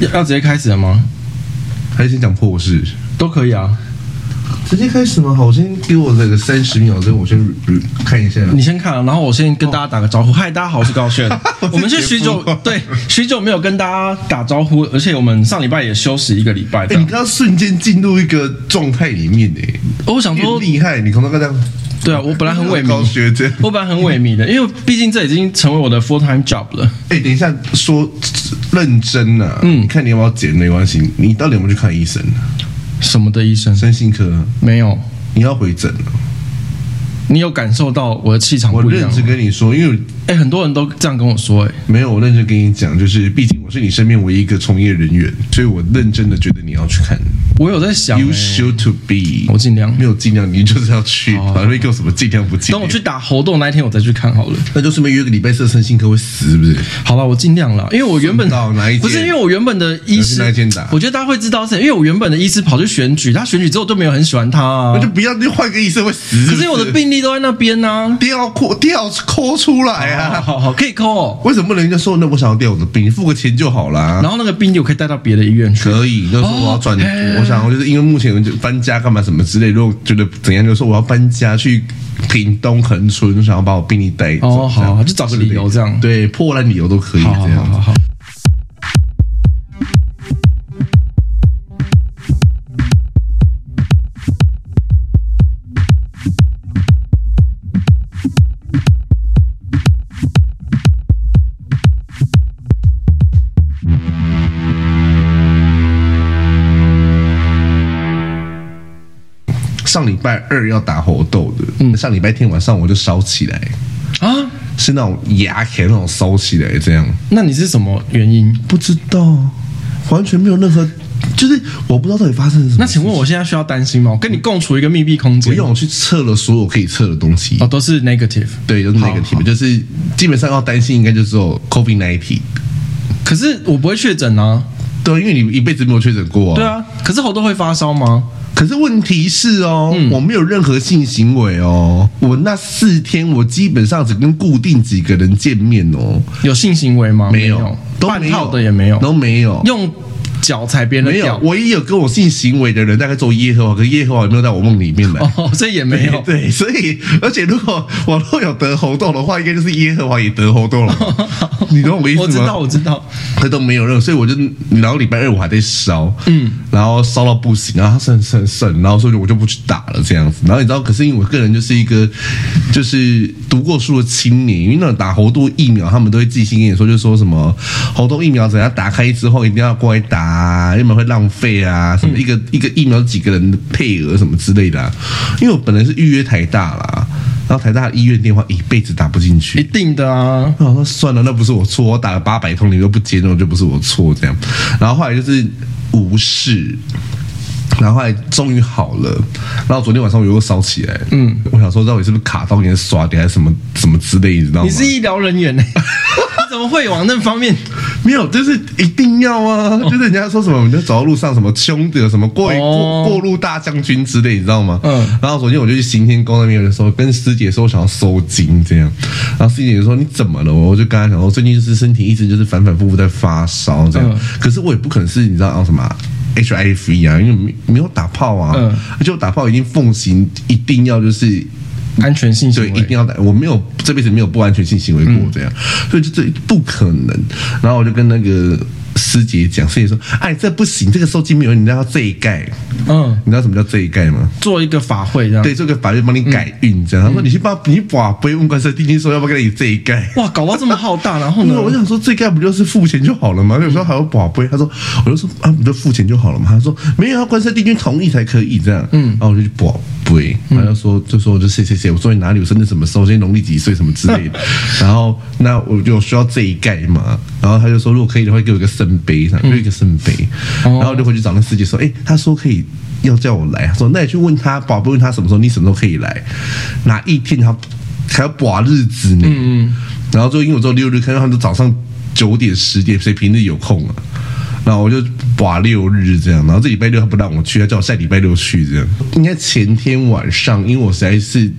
要要直接开始了吗？还是先讲破事？都可以啊。直接开始吗？好，我先给我这个三十秒，之后我先看一下。你先看，然后我先跟大家打个招呼。嗨，大家好，我是高炫。我们是许久对许久没有跟大家打招呼，而且我们上礼拜也休息一个礼拜。哎，你刚刚瞬间进入一个状态里面呢。我想说厉害，你刚刚这样。对啊，我本来很萎靡，我本来很萎靡的，因为毕竟这已经成为我的 full time job 了。哎，等一下说认真啊，嗯，你看你要不要剪没关系，你到底有没有去看医生？什么的医生？身心科没有。你要回诊了。你有感受到我的气场不一样？我认真跟你说，因为哎，很多人都这样跟我说，哎，没有，我认真跟你讲，就是毕竟我是你身边唯一一个从业人员，所以我认真的觉得你要去看。我有在想，You should to be，我尽量没有尽量，你就是要去，反正给我什么尽量不尽量。等我去打猴痘那一天，我再去看好了。那就顺便约个礼拜四，身心科会死是不是？好了，我尽量了，因为我原本到哪一不是因为我原本的医师天打，我觉得大家会知道是，因为我原本的医师跑去选举，他选举之后都没有很喜欢他啊，那就不要，就换个医生会死。可是因为我的病历都在那边呢。调扣调抠出来啊！好好可以抠哦。为什么不能人家说那我想要调我的病，你付个钱就好啦。然后那个病例我可以带到别的医院去。可以，就是说我要转，我想就是因为目前就搬家干嘛什么之类，如果觉得怎样，就说我要搬家去屏东恒春，想要把我病历带走。哦，好，就找个理由这样。对，破烂理由都可以这样。好好好。上礼拜二要打猴痘的，嗯，上礼拜天晚上我就烧起来啊，是那种牙钳那种烧起来这样。那你是什么原因？不知道，完全没有任何，就是我不知道到底发生了什么。那请问我现在需要担心吗？我跟你共处一个密闭空间，不用，我去测了所有可以测的东西，哦，都是 negative，对，都是 negative，就是基本上要担心应该就只有 COVID nineteen。可是我不会确诊啊，对，因为你一辈子没有确诊过啊。对啊，可是猴痘会发烧吗？可是问题是哦，嗯、我没有任何性行为哦，我那四天我基本上只跟固定几个人见面哦。有性行为吗？没有，都没有，半套的也没有，都没有用。脚踩别人的脚，唯一有跟我性行为的人，大概做耶和华，可是耶和华有没有在我梦里面来？哦，所以也没有。对，所以而且如果我若有得喉痘的话，应该就是耶和华也得喉痘了。你懂我意思吗？我知道，我知道，他都没有任何，所以我就然后礼拜二我还在烧，嗯，然后烧到不行，然后他剩剩剩，然后所以我就不去打了这样子。然后你知道，可是因为我个人就是一个就是读过书的青年，因为那种打猴痘疫苗，他们都会寄信跟你说，就说什么猴痘疫苗怎样打开之后一定要过来打。啊，因为会浪费啊，什么一个、嗯、一个疫苗几个人的配额什么之类的、啊。因为我本来是预约台大啦，然后台大的医院电话一辈子打不进去，一定的啊。我说算了，那不是我错，我打了八百通你都不接，那就不是我错这样。然后后来就是无视。然后后来终于好了，然后昨天晚上我又烧起来，嗯，我想说到底是不是卡到你的刷点还是什么什么之类，你知道吗？你是医疗人员呢，你怎么会往那方面？没有，就是一定要啊，就是人家说什么，你就走到路上什么凶的什么过过过路大将军之类，你知道吗？嗯。然后昨天我就去行天宫那边的时候，跟师姐说我想要收金这样，然后师姐就说你怎么了？我就跟她讲说最近就是身体一直就是反反复复在发烧这样，可是我也不可能是你知道什么。HIV 啊，因为没没有打炮啊，嗯，就打炮已经奉行一定要就是安全性行为，对，一定要打。我没有这辈子没有不安全性行为过这样，嗯、所以就这不可能。然后我就跟那个。师姐讲，师姐说：“哎，这不行，这个收金没有，你知道这一盖，嗯，你知道什么叫这一盖吗？做一个法会这样，对，做个法会帮你改运这样。他说你去帮你把不用问关圣帝君说要不要给你这一盖？哇，搞到这么浩大，然后呢？我想说这一盖不就是付钱就好了吗？有时候还要把杯，他说，我就说啊，不就付钱就好了吗？他说没有，要关圣帝君同意才可以这样。嗯，然后我就去把杯，他就说就说我就谢谢谢，我说你哪里有生日什么时候，今天农历几岁什么之类的。然后那我就需要这一盖嘛。然后他就说如果可以的话，给我一个圣杯上。”一个圣杯，然后就回去找那司机说：“哎，他说可以，要叫我来。他说那你去问他，宝贝问他什么时候，你什么时候可以来？哪一天他还要把日子呢？嗯，然后就因为我做六日，看到他们都早上九点十点，谁平日有空啊？然后我就把六日这样，然后这礼拜六他不让我去，他叫我下礼拜六去这样。应该前天晚上，因为我实在是。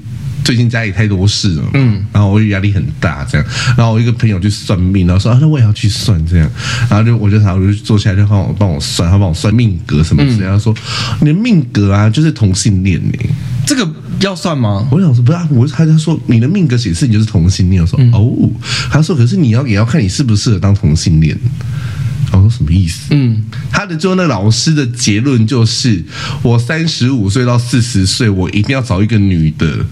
最近家里太多事了，嗯，然后我压力很大，这样，然后我一个朋友去算命，然后说啊，那我也要去算，这样，然后就我就想我就坐下来就帮我帮我算，他帮我算命格什么之类的，他说你的命格啊就是同性恋呢，这个要算吗？我想说不是，啊我他他说你的命格显示你就是同性恋，我说哦，他说可是你要也要看你适不适合当同性恋。我说什么意思？嗯，他的最后那老师的结论就是，我三十五岁到四十岁，我一定要找一个女的。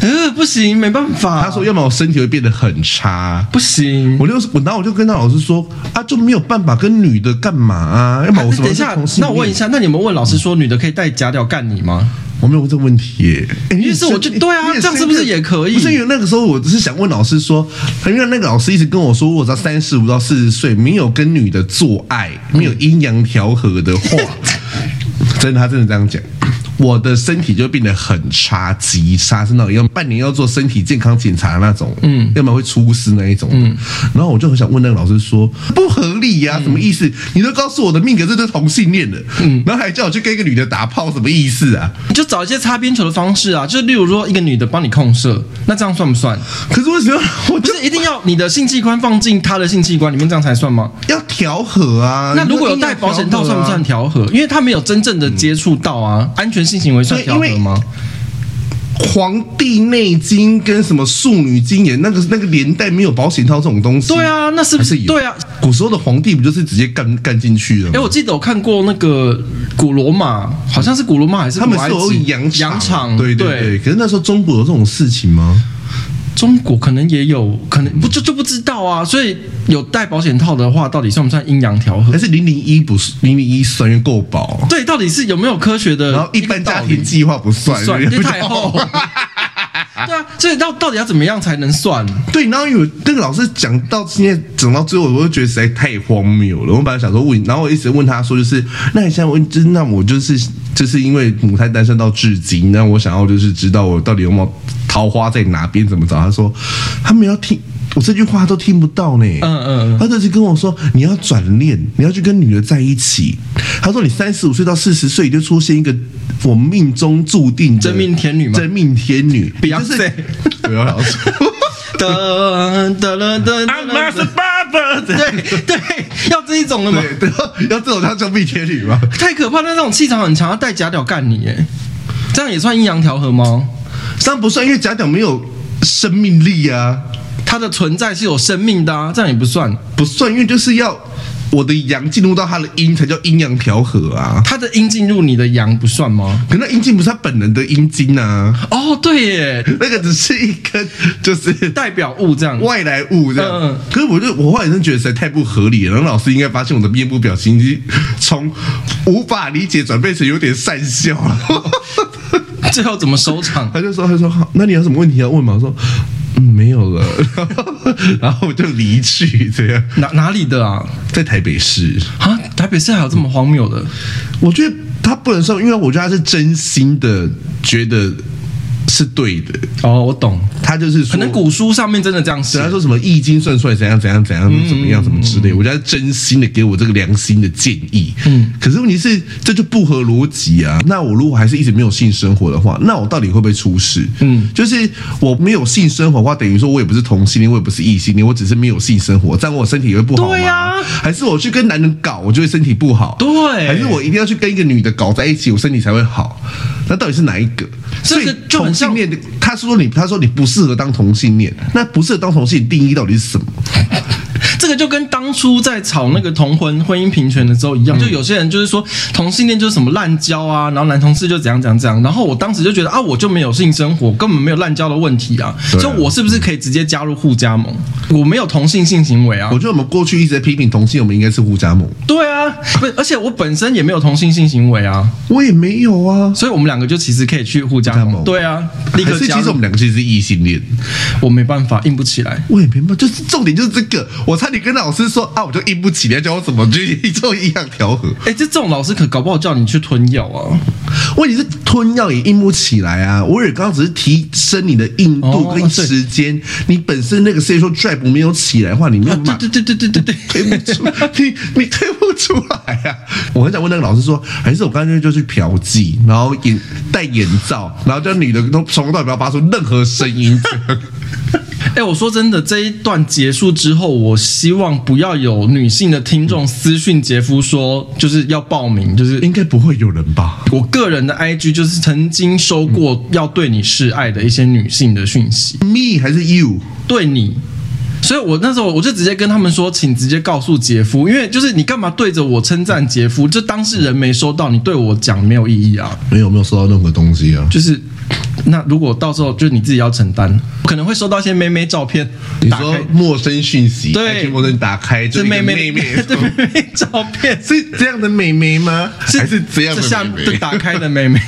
呃，不行，没办法。他说，要么我身体会变得很差，不行。我就我然后我就跟他老师说，啊，就没有办法跟女的干嘛啊？要么我什么？等一下，那我问一下，那你们问老师说，女的可以带假屌干你吗？我没有问这个问题耶，于是我就对啊，这样是不是也可以？不是因为那个时候我只是想问老师说，因为那个老师一直跟我说，我只要三十五到四十岁没有跟女的做爱，没有阴阳调和的话，真的，他真的这样讲。我的身体就变得很差，极差，是那种要半年要做身体健康检查的那种，嗯，要么会出事那一种，嗯，然后我就很想问那个老师说，不合理呀、啊，什么意思？你都告诉我的命格是同性恋的，嗯，然后还叫我去跟一个女的打炮，什么意思啊？你就找一些擦边球的方式啊，就是例如说一个女的帮你控射，那这样算不算？可是为什么我就是一定要你的性器官放进她的性器官里面这样才算吗？要调和啊。那如果有戴保险套算不算调和？因为他没有真正的接触到啊，安全性行为算调和吗？《黄帝内经》跟什么《素女经言》，那个那个年代没有保险套这种东西。对啊，那是不是？是对啊，古时候的皇帝不就是直接干干进去了？哎，我记得我看过那个古罗马，好像是古罗马还是？他们是有羊羊场？对对对。可是那时候中国有这种事情吗？中国可能也有可能不就就不知道啊，所以有戴保险套的话，到底算不算阴阳调和？还是零零一不是零零一算因为够薄？对，到底是有没有科学的？然后一般家庭计划不算，算 太厚。对啊，所以到到底要怎么样才能算？对，然后有那个老师讲到今天讲到最后，我就觉得实在太荒谬了。我本来想说问，然后我一直问他说，就是那你现在问，就是那我就是就是因为母胎单身到至今，那我想要就是知道我到底有没有。桃花在哪边？怎么找？他说他没有听我这句话，都听不到呢。嗯嗯，他就是跟我说你要转念，你要去跟女的在一起。他说你三十五岁到四十岁就出现一个我命中注定真命天女吗？真命天女，不要睡，不要老说。噔噔噔噔，I'm not a 对对，要这一种的吗？对，要这种叫真命天女吗？太可怕！那这种气场很强，要带假屌干你，哎，这样也算阴阳调和吗？这样不算，因为假屌没有生命力啊，它的存在是有生命的啊，这样也不算，不算，因为就是要。我的阳进入到他的阴，才叫阴阳调和啊！他的阴进入你的阳不算吗？可那阴茎不是他本人的阴茎啊！哦，对耶，那个只是一根，就是代表物这样，外来物这样。嗯、可是我就我后来真的觉得实在太不合理了。然后老师应该发现我的面部表情已经从无法理解转变成有点善笑了。最后怎么收场？他就说：“他说好，那你有什么问题要问吗？”我说。嗯，没有了，然后我就离去，这样。哪哪里的啊？在台北市啊？台北市还有这么荒谬的？我觉得他不能说，因为我觉得他是真心的觉得。是对的哦，我懂。他就是说，可能古书上面真的这样写，他说什么易经算出来怎样怎样怎样怎么样怎么之类。我觉得真心的给我这个良心的建议。嗯，可是问题是这就不合逻辑啊。那我如果还是一直没有性生活的话，那我到底会不会出事？嗯，就是我没有性生活的话，等于说我也不是同性恋，我也不是异性恋，我只是没有性生活，这样我身体也会不好吗？对啊，还是我去跟男人搞，我就会身体不好？对，还是我一定要去跟一个女的搞在一起，我身体才会好？那到底是哪一个？所以就很。同性恋，他说你，他说你不适合当同性恋，那不适合当同性定义到底是什么？这个就跟当初在吵那个同婚婚姻平权的时候一样，就有些人就是说同性恋就是什么滥交啊，然后男同事就怎样怎样怎样，然后我当时就觉得啊，我就没有性生活，根本没有滥交的问题啊，所以我是不是可以直接加入互加盟？我没有同性性行为啊。我觉得我们过去一直在批评同性，我们应该是互加盟。对啊，不，而且我本身也没有同性性行为啊，我也没有啊，所以我们两个就其实可以去互加盟。对啊，立刻加入。其实我们两个其实是异性恋，我没办法硬不起来，我也没办法，就是重点就是这个，我差点跟老师说。说啊，我就硬不起来，叫我怎么去 做阴阳调和？哎，这这种老师可搞不好叫你去吞药啊。问题是吞药也硬不起来啊。我也刚刚只是提升你的硬度跟时间，哦、你本身那个 sexual drive 没有起来的话，你没有对对对对对对，推不出，你你推不出来啊。我很想问那个老师说，还是我刚才就去嫖妓，然后眼戴眼罩，然后叫女的都从头到尾不要发出任何声音。哎、欸，我说真的，这一段结束之后，我希望不要有女性的听众私讯杰夫说，就是要报名，就是应该不会有人吧？我个人的 IG 就是曾经收过要对你示爱的一些女性的讯息，me 还是 you？对你，所以我那时候我就直接跟他们说，请直接告诉杰夫，因为就是你干嘛对着我称赞杰夫？就当事人没收到，你对我讲没有意义啊？没有，没有收到任何东西啊，就是。那如果到时候就是你自己要承担，可能会收到一些妹妹照片，你说陌生讯息，对，陌生打开就是妹妹 妹妹照片，是这样的妹妹吗？还是这样的妹妹？打开的妹妹，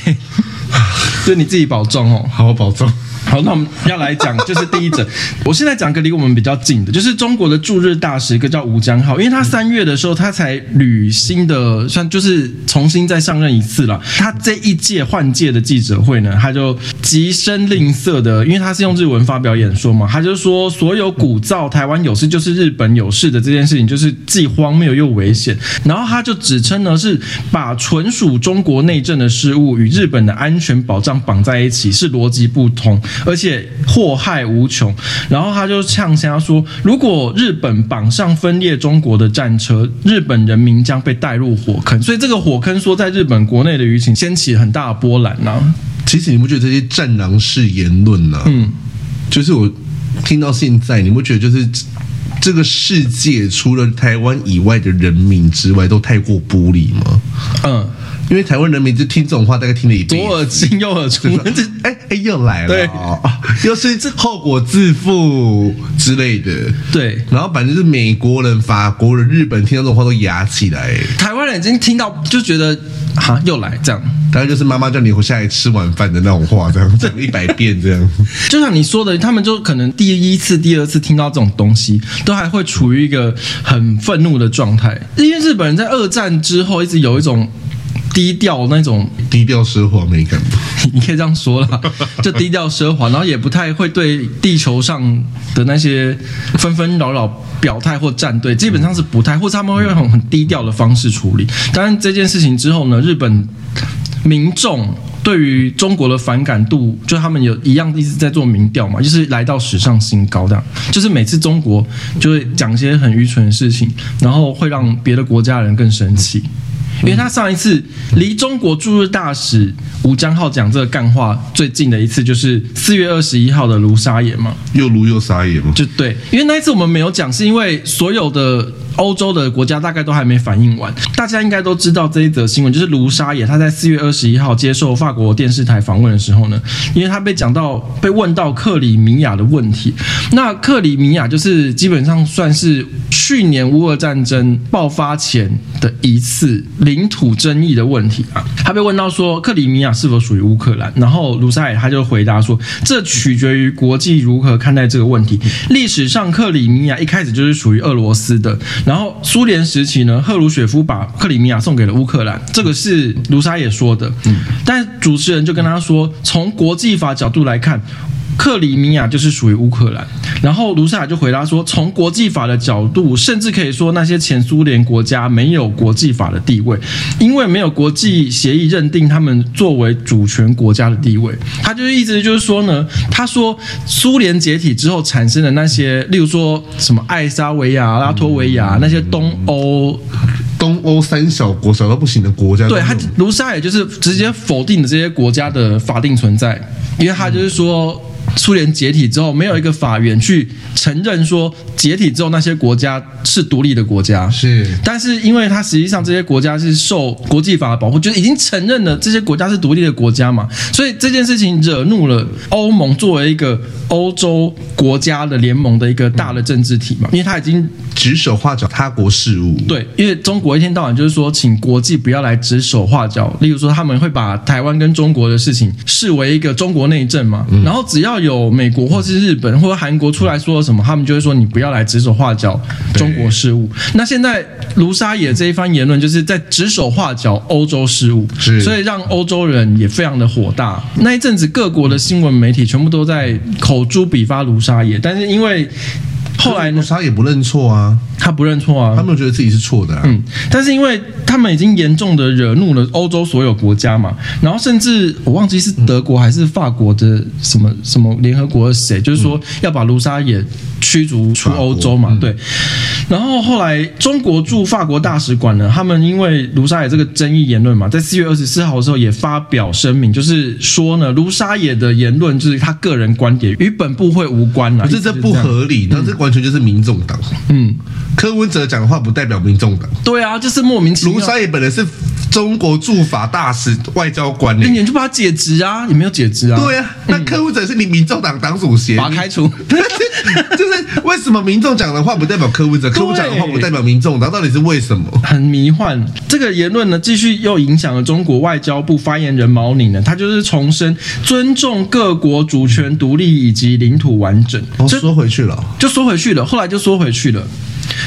就你自己保重哦，好好保重。好，那我们要来讲，就是第一则。我现在讲个离我们比较近的，就是中国的驻日大使，一个叫吴江浩，因为他三月的时候，他才履新的，算就是重新再上任一次了。他这一届换届的记者会呢，他就极声吝啬的，因为他是用日文发表演说嘛，他就说所有鼓噪台湾有事就是日本有事的这件事情，就是既荒谬又危险。然后他就指称呢，是把纯属中国内政的事物与日本的安全保障绑在一起，是逻辑不通。而且祸害无穷，然后他就呛声说：“如果日本绑上分裂中国的战车，日本人民将被带入火坑。”所以这个火坑说在日本国内的舆情掀起很大的波澜呢。其实你不觉得这些战狼式言论呢？嗯，就是我听到现在，你不觉得就是这个世界除了台湾以外的人民之外，都太过玻璃吗？嗯。因为台湾人民就听这种话，大概听了一遍，左耳进右耳出，哎哎，又来了，对，又是这后果自负之类的，对。然后反正是美国人、法国人、日本听到这种话都哑起来，台湾人已经听到就觉得哈又来这样，大概就是妈妈叫你回下来吃晚饭的那种话，这样 讲一百遍这样。就像你说的，他们就可能第一次、第二次听到这种东西，都还会处于一个很愤怒的状态，因为日本人在二战之后一直有一种。低调那种低调奢华美感，你可以这样说啦，就低调奢华，然后也不太会对地球上的那些纷纷扰扰表态或站队，基本上是不太，或者他们会用很很低调的方式处理。当然这件事情之后呢，日本民众对于中国的反感度，就他们有一样一直在做民调嘛，就是来到史上新高，这样就是每次中国就会讲一些很愚蠢的事情，然后会让别的国家人更生气。因为他上一次离中国驻日大使吴江浩讲这个干话最近的一次，就是四月二十一号的卢沙野嘛，又卢又沙野嘛，就对，因为那一次我们没有讲，是因为所有的。欧洲的国家大概都还没反应完，大家应该都知道这一则新闻，就是卢沙野他在四月二十一号接受法国电视台访问的时候呢，因为他被讲到被问到克里米亚的问题，那克里米亚就是基本上算是去年乌俄战争爆发前的一次领土争议的问题啊，他被问到说克里米亚是否属于乌克兰，然后卢沙野他就回答说，这取决于国际如何看待这个问题，历史上克里米亚一开始就是属于俄罗斯的。然后苏联时期呢，赫鲁雪夫把克里米亚送给了乌克兰，这个是卢沙也说的。嗯，但主持人就跟他说，从国际法角度来看。克里米亚就是属于乌克兰，然后卢沙尔就回答说，从国际法的角度，甚至可以说那些前苏联国家没有国际法的地位，因为没有国际协议认定他们作为主权国家的地位。他就是意思就是说呢，他说苏联解体之后产生的那些，例如说什么爱沙维亚、拉脱维亚那些东欧、东欧三小国小到不行的国家，对他卢沙野就是直接否定了这些国家的法定存在，因为他就是说。苏联解体之后，没有一个法院去承认说解体之后那些国家是独立的国家。是，但是因为它实际上这些国家是受国际法的保护，就已经承认了这些国家是独立的国家嘛，所以这件事情惹怒了欧盟作为一个欧洲国家的联盟的一个大的政治体嘛，因为它已经指手画脚他国事务。对，因为中国一天到晚就是说，请国际不要来指手画脚，例如说他们会把台湾跟中国的事情视为一个中国内政嘛，然后只要。要有美国或是日本或者韩国出来说什么，他们就会说你不要来指手画脚中国事务。那现在卢沙野这一番言论，就是在指手画脚欧洲事务，所以让欧洲人也非常的火大。那一阵子各国的新闻媒体全部都在口诛笔伐卢沙野，但是因为。后来呢？他也不认错啊，他不认错啊，他没有觉得自己是错的啊。嗯，但是因为他们已经严重的惹怒了欧洲所有国家嘛，然后甚至我忘记是德国还是法国的什么什么联合国的谁，就是说要把卢沙野驱逐出欧洲嘛，对。然后后来中国驻法国大使馆呢，他们因为卢沙野这个争议言论嘛，在四月二十四号的时候也发表声明，就是说呢，卢沙野的言论就是他个人观点，与本部会无关啊，可是这不合理，那这完全就是民众党。嗯，柯文哲讲的话不代表民众党。对啊，就是莫名其妙。卢沙野本来是中国驻法大使、外交官，你就把他解职啊，你没有解职啊。对啊，那柯文哲是你民众党党主席，把他开除。就是为什么民众讲的话不代表柯文哲，柯文哲讲的话不代表民众党，到底是为什么？很迷幻。这个言论呢，继续又影响了中国外交部发言人毛宁呢，他就是重申尊重各国主权独立以及领土完整，哦，说回去了，就说回去了，后来就说回去了。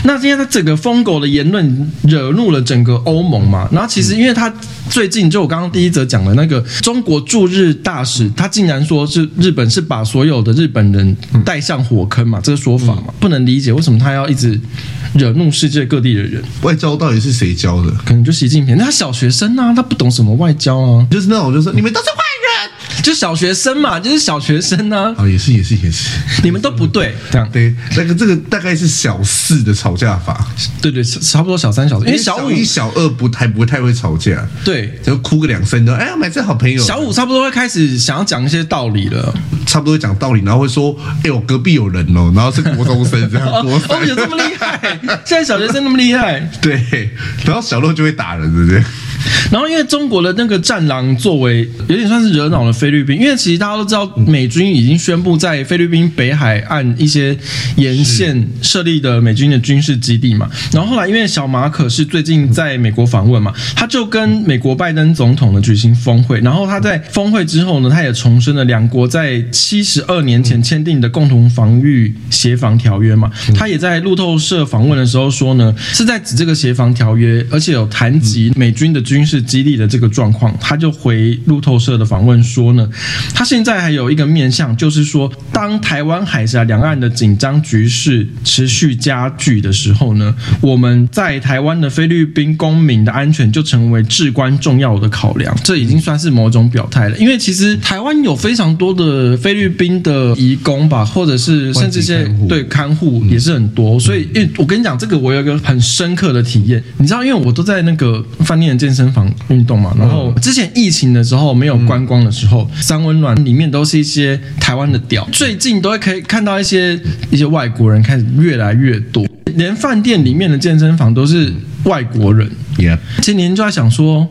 那今天他整个疯狗的言论惹怒了整个欧盟嘛，然后其实因为他最近就我刚刚第一则讲的那个中国驻日大使，他竟然说是日本是把所有的日本人带向火坑嘛，这个说法嘛，不能理解为什么他要一直惹怒世界各地的人。外交到底是谁教的？可能就习近平，那他小学生啊，他不懂什么外交啊，就是那种就是你们都是坏人。就小学生嘛，就是小学生呢、啊。哦，也是也是也是，你们都不对，这样对。那个这个大概是小四的吵架法，对对，差不多小三小四，因为小五、小二不太不太会吵架，对，就哭个两声的。哎呀，买这好朋友。小五差不多会开始想要讲一些道理了，差不多会讲道理，然后会说：“哎，我隔壁有人哦。”然后是国中生这样，国三、哦、有这么厉害？现在小学生那么厉害？对，然后小六就会打人，对不对？然后因为中国的那个战狼作为有点算是惹恼了菲律宾，因为其实大家都知道美军已经宣布在菲律宾北海岸一些沿线设立的美军的军事基地嘛。然后后来因为小马可是最近在美国访问嘛，他就跟美国拜登总统呢举行峰会，然后他在峰会之后呢，他也重申了两国在七十二年前签订的共同防御协防条约嘛。他也在路透社访问的时候说呢，是在指这个协防条约，而且有谈及美军的军。军事基地的这个状况，他就回路透社的访问说呢，他现在还有一个面向，就是说，当台湾海峡两岸的紧张局势持续加剧的时候呢，我们在台湾的菲律宾公民的安全就成为至关重要的考量。这已经算是某种表态了，因为其实台湾有非常多的菲律宾的移工吧，或者是甚至些对看护也是很多，所以，因为我跟你讲，这个我有一个很深刻的体验，你知道，因为我都在那个饭店的健身。房运动嘛，然后之前疫情的时候没有观光的时候，三温暖里面都是一些台湾的屌。最近都会可以看到一些一些外国人开始越来越多，连饭店里面的健身房都是外国人。Yeah，今年就在想说，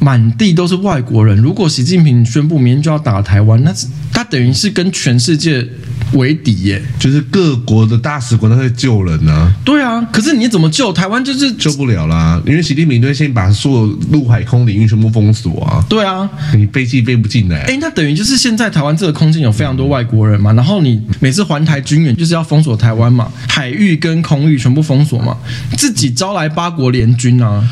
满地都是外国人。如果习近平宣布明天就要打台湾，那他等于是跟全世界。为敌耶，就是各国的大使馆都在救人呢、啊。对啊，可是你怎么救台湾？就是救不了啦，因为习近平都会先把所有陆海空领域全部封锁啊。对啊，你飞机飞不进来。哎，那等于就是现在台湾这个空间有非常多外国人嘛，然后你每次环台军演就是要封锁台湾嘛，海域跟空域全部封锁嘛，自己招来八国联军啊。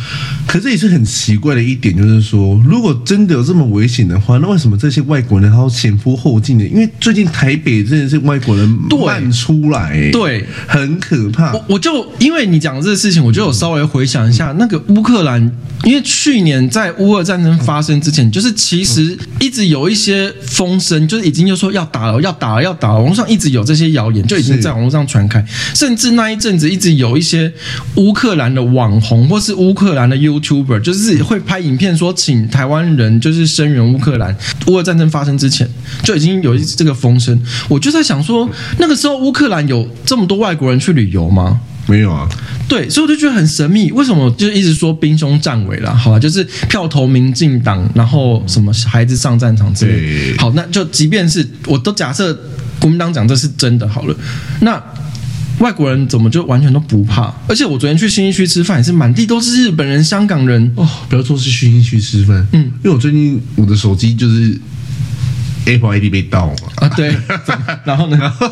可是也是很奇怪的一点，就是说，如果真的有这么危险的话，那为什么这些外国人还要前赴后继呢？因为最近台北真的是外国人漫出来，对，对，很可怕。我我就因为你讲这个事情，我就有稍微回想一下，那个乌克兰，因为去年在乌俄战争发生之前，就是其实一直有一些风声，就是已经就说要打了，要打了，要打了，网络上一直有这些谣言，就已经在网络上传开，甚至那一阵子一直有一些乌克兰的网红或是乌克兰的 YouTuber，就是会拍影片说请台湾人就是声援乌克兰，乌俄战争发生之前就已经有一这个风声，我就在想。说那个时候乌克兰有这么多外国人去旅游吗？没有啊。对，所以我就觉得很神秘。为什么就一直说兵凶战危了？好吧，就是票投民进党，然后什么孩子上战场之类。好，那就即便是我都假设国民党讲这是真的好了，那外国人怎么就完全都不怕？而且我昨天去新义区吃饭，也是满地都是日本人、香港人。哦，不要说是新义区吃饭，嗯，因为我最近我的手机就是。Apple ID 被盗嘛？啊，对。然后呢？然 后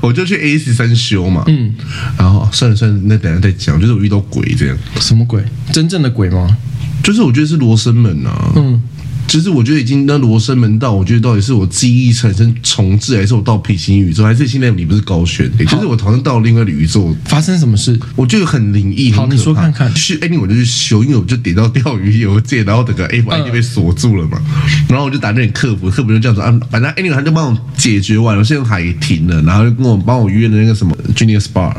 我就去 A 十三修嘛。嗯。然后算了算了，那等下再讲。就是我遇到鬼这样。什么鬼？真正的鬼吗？就是我觉得是罗生门啊。嗯。其实我觉得已经那罗生门到，我觉得到底是我记忆产生重置，还是我到平行宇宙，还是现在你不是高悬？就是我好像到了另外一个宇宙，发生什么事？我觉得很灵异。好，你说看看。去，哎，我就去修，因为我就点到钓鱼邮件，然后整个 Apple ID 被锁住了嘛。然后我就打那点客服，客服就这样子啊，反正 Anyway 他就帮我解决完了，现在海停了，然后就跟我帮我约了那个什么 Genius Bar。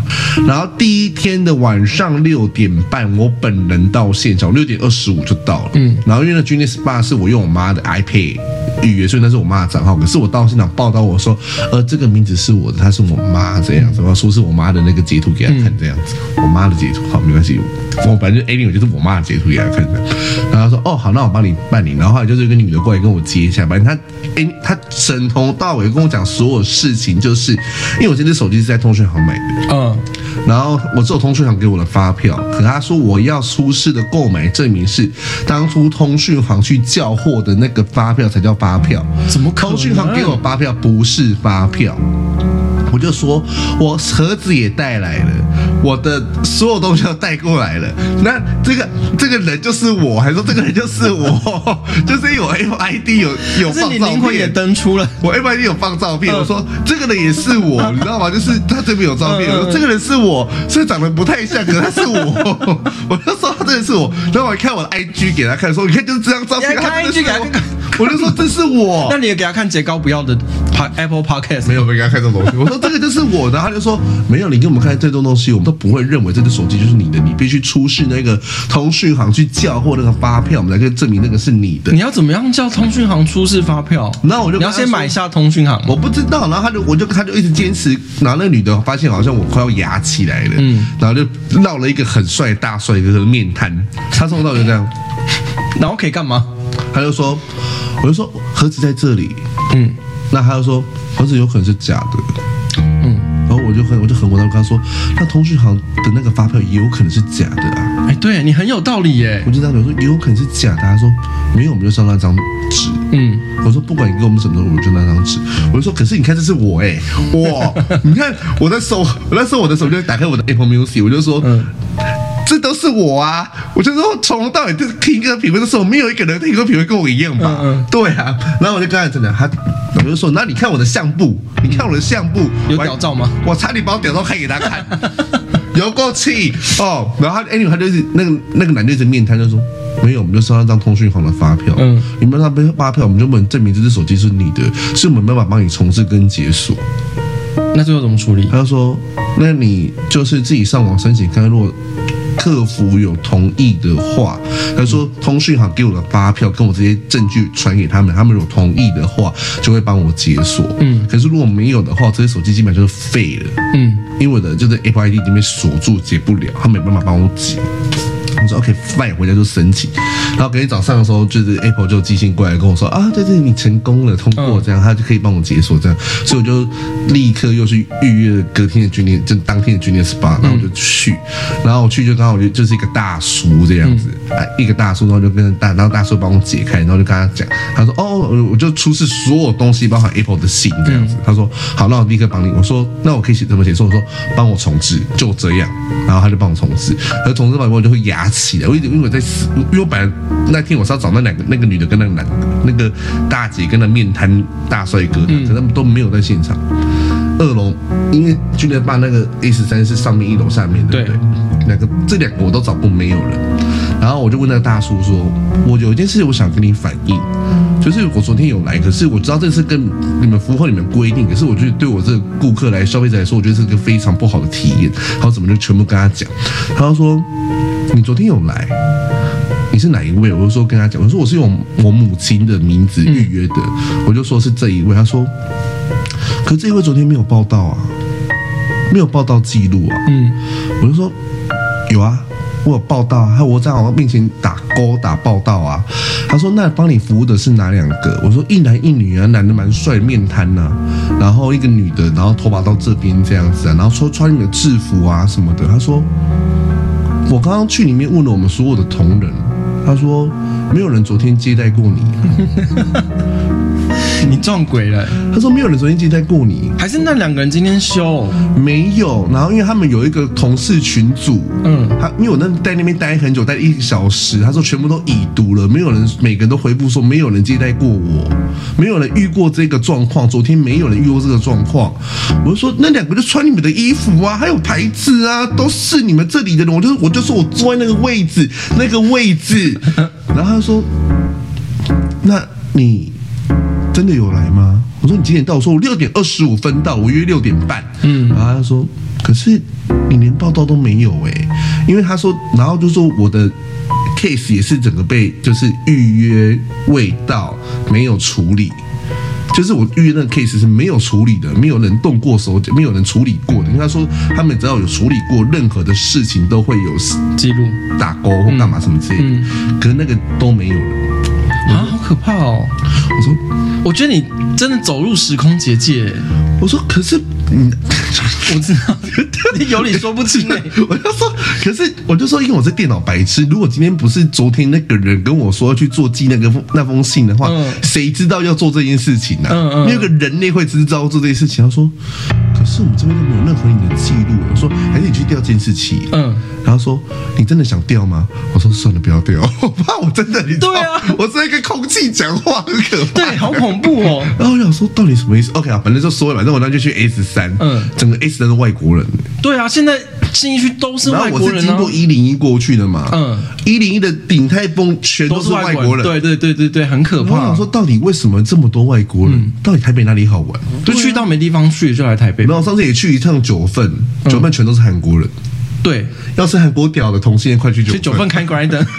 然后第一天的晚上六点半，我本人到现场，六点二十五就到了。嗯。然后因为那 Genius Bar 是我用我妈的 iPad。预约，所以那是我妈的账号。可是我到现场报道，我说，呃，这个名字是我的，她是我妈这样子。我要说是我妈的那个截图给她看这样子，我妈的截图，好，没关系。我反正 anyway 就是我妈的截图给她看的。然后她说，哦，好，那我帮你办理。然后后来就是一个女的过来跟我接一下，反正她，哎，她从头到尾跟我讲所有事情，就是因为我这只手机是在通讯行买的，嗯，然后我只有通讯行给我的发票，可她说我要出示的购买证明是当初通讯行去叫货的那个发票才叫发票，怎么？通讯行给我发票不是发票。我就说，我盒子也带来了，我的所有东西都带过来了。那这个这个人就是我，还说这个人就是我，就是因为我 Apple ID 有有放照片，也登出了。我 Apple ID 有放照片，我说这个人也是我，你知道吗？就是他这边有照片，我说这个人是我，虽然长得不太像，可是他是我。我就说他真的是我，然后我还看我的 IG 给他看，说你看就是这张照片，看 IG 给他看，我就说这是我。那你也给他看杰高不要的 Apple Podcast，没有没给他看这种东西。我说。这个就是我的，他就说没有，你给我们看这种东西，我们都不会认为这个手机就是你的，你必须出示那个通讯行去叫货那个发票，我们才可以证明那个是你的。你要怎么样叫通讯行出示发票？那我就你要先买下通讯行，我不知道。然后他就我就他就一直坚持，然后那个女的发现好像我快要牙起来了，嗯，然后就闹了一个很帅大帅哥的面瘫，他从头到尾就这样，然后可以干嘛？他就说，我就说盒子在这里，嗯，那他就说盒子有可能是假的。然后我就很我就很无奈，我跟他说，那通讯行的那个发票也有可能是假的啊！哎，对你很有道理耶！我就这样说，也有可能是假的。他说没有，我们就上那张纸。嗯，我说不管你给我们什么我们就那张纸。我就说，可是你看这是我哎，哇！你看我在手，我那时候我的手就打开我的 Apple Music，我就说，嗯，这都是我啊！我就说从头到尾就是听歌品味的时候，没有一个人听歌品味跟我一样吧？嗯，对啊。然后我就跟他讲，他。我就说，那你看我的相簿，你看我的相簿有屌照吗？我差点把我屌照开给他看，有够气哦。然后他，anyway，他就是那个那个男的一直面瘫，就说没有，我们就收到张通讯行的发票。嗯，你们那边发票，我们就不能证明这只手机是你的，是我们没办法帮你重置跟解锁。那最后怎么处理？他就说，那你就是自己上网申请看看，如果。客服有同意的话，他说通讯行给我的发票跟我这些证据传给他们，他们有同意的话就会帮我解锁。嗯，可是如果没有的话，这些手机基本上就是废了。嗯，因为我的就是 Apple ID 已经被锁住，解不了，他没办法帮我解。我说 OK fine，回家就申请。然后隔天早上的时候，就是 Apple 就寄信过来跟我说啊，对对你成功了，通过这样，他就可以帮我解锁这样。所以我就立刻又去预约了隔天的 Genius，就当天的 Genius SPA，然后我就去，然后我去就刚好就就是一个大叔这样子，哎，一个大叔，然后就跟大，然后大叔帮我解开，然后就跟他讲，他说哦，我就出示所有东西，包含 Apple 的信这样子。他说好，那我立刻帮你。我说那我可以写怎么写？说我说帮我重置，就这样。然后他就帮我重置，而重置完以后就会压起来。我因为我在思，因为我本来那天我是要找那两个那个女的跟那个男的，那个大姐跟那面瘫大帅哥，可他们都没有在现场。二楼因为去年办那个 A 十三是上面一楼下面，对不对？两个这两个我都找过没有人。然后我就问那个大叔说：“我有一件事情我想跟你反映，就是我昨天有来，可是我知道这是跟你们符合你们规定，可是我觉得对我这个顾客来消费者来说，我觉得是个非常不好的体验。然后怎么就全部跟他讲？他就说。”你昨天有来？你是哪一位？我就说跟他讲，我说我是用我母亲的名字预约的，我就说是这一位。他说，可是这一位昨天没有报到啊，没有报到记录啊。嗯，我就说有啊，我有报到啊，我在我面前打勾打报道啊。他说那帮你服务的是哪两个？我说一男一女啊，男的蛮帅，面瘫呐，然后一个女的，然后头发到这边这样子啊，然后说穿你的制服啊什么的。他说。我刚刚去里面问了我们所有的同仁，他说没有人昨天接待过你。你撞鬼了。他说没有人昨天接待过你，还是那两个人今天休？没有。然后因为他们有一个同事群组，嗯，他因为我那在那边待很久，待一个小时，他说全部都已读了，没有人，每个人都回复说没有人接待过我，没有人遇过这个状况，昨天没有人遇过这个状况。我就说那两个就穿你们的衣服啊，还有牌子啊，都是你们这里的人。我就我就说我坐在那个位置，那个位置。然后他说，那你真的有来吗？我说你几点到？我说我六点二十五分到，我约六点半。嗯，然后他说，可是你连报道都没有诶，因为他说，然后就说我的 case 也是整个被就是预约未到，没有处理。就是我预约那个 case 是没有处理的，没有人动过手脚，没有人处理过的。因为他说他们只要有处理过任何的事情，都会有记录、打勾或干嘛什么之类的。嗯嗯、可是那个都没有了啊，好可怕哦！我说，我觉得你真的走入时空结界。我说，可是。嗯，我知道，你有理说不清哎。我就说，可是我就说，因为我是电脑白痴。如果今天不是昨天那个人跟我说要去做寄那个那封信的话，谁知道要做这件事情呢？嗯嗯，没有个人类会知道做这件事情。他说，可是我们这边都没有任何你的记录。我说，还是你去调监视器。嗯，然后说，你真的想调吗？我说算了，不要调，我怕我真的，你对啊，我在跟空气讲话，很可怕，对，好恐怖哦。然后我想说，到底什么意思？OK 啊，反正就说了，反正我那就去 S 三。嗯，整个 S 都是外国人。对啊，现在信义区都是外国人。我是经过一零一过去的嘛。嗯，一零一的顶泰丰全都是外国人。对对对对对，很可怕。我想说，到底为什么这么多外国人？到底台北哪里好玩？就去到没地方去，就来台北。没有上次也去一趟九份，九份全都是韩国人。对，要是韩国屌的同性恋，快去九份。九份开 Grindr。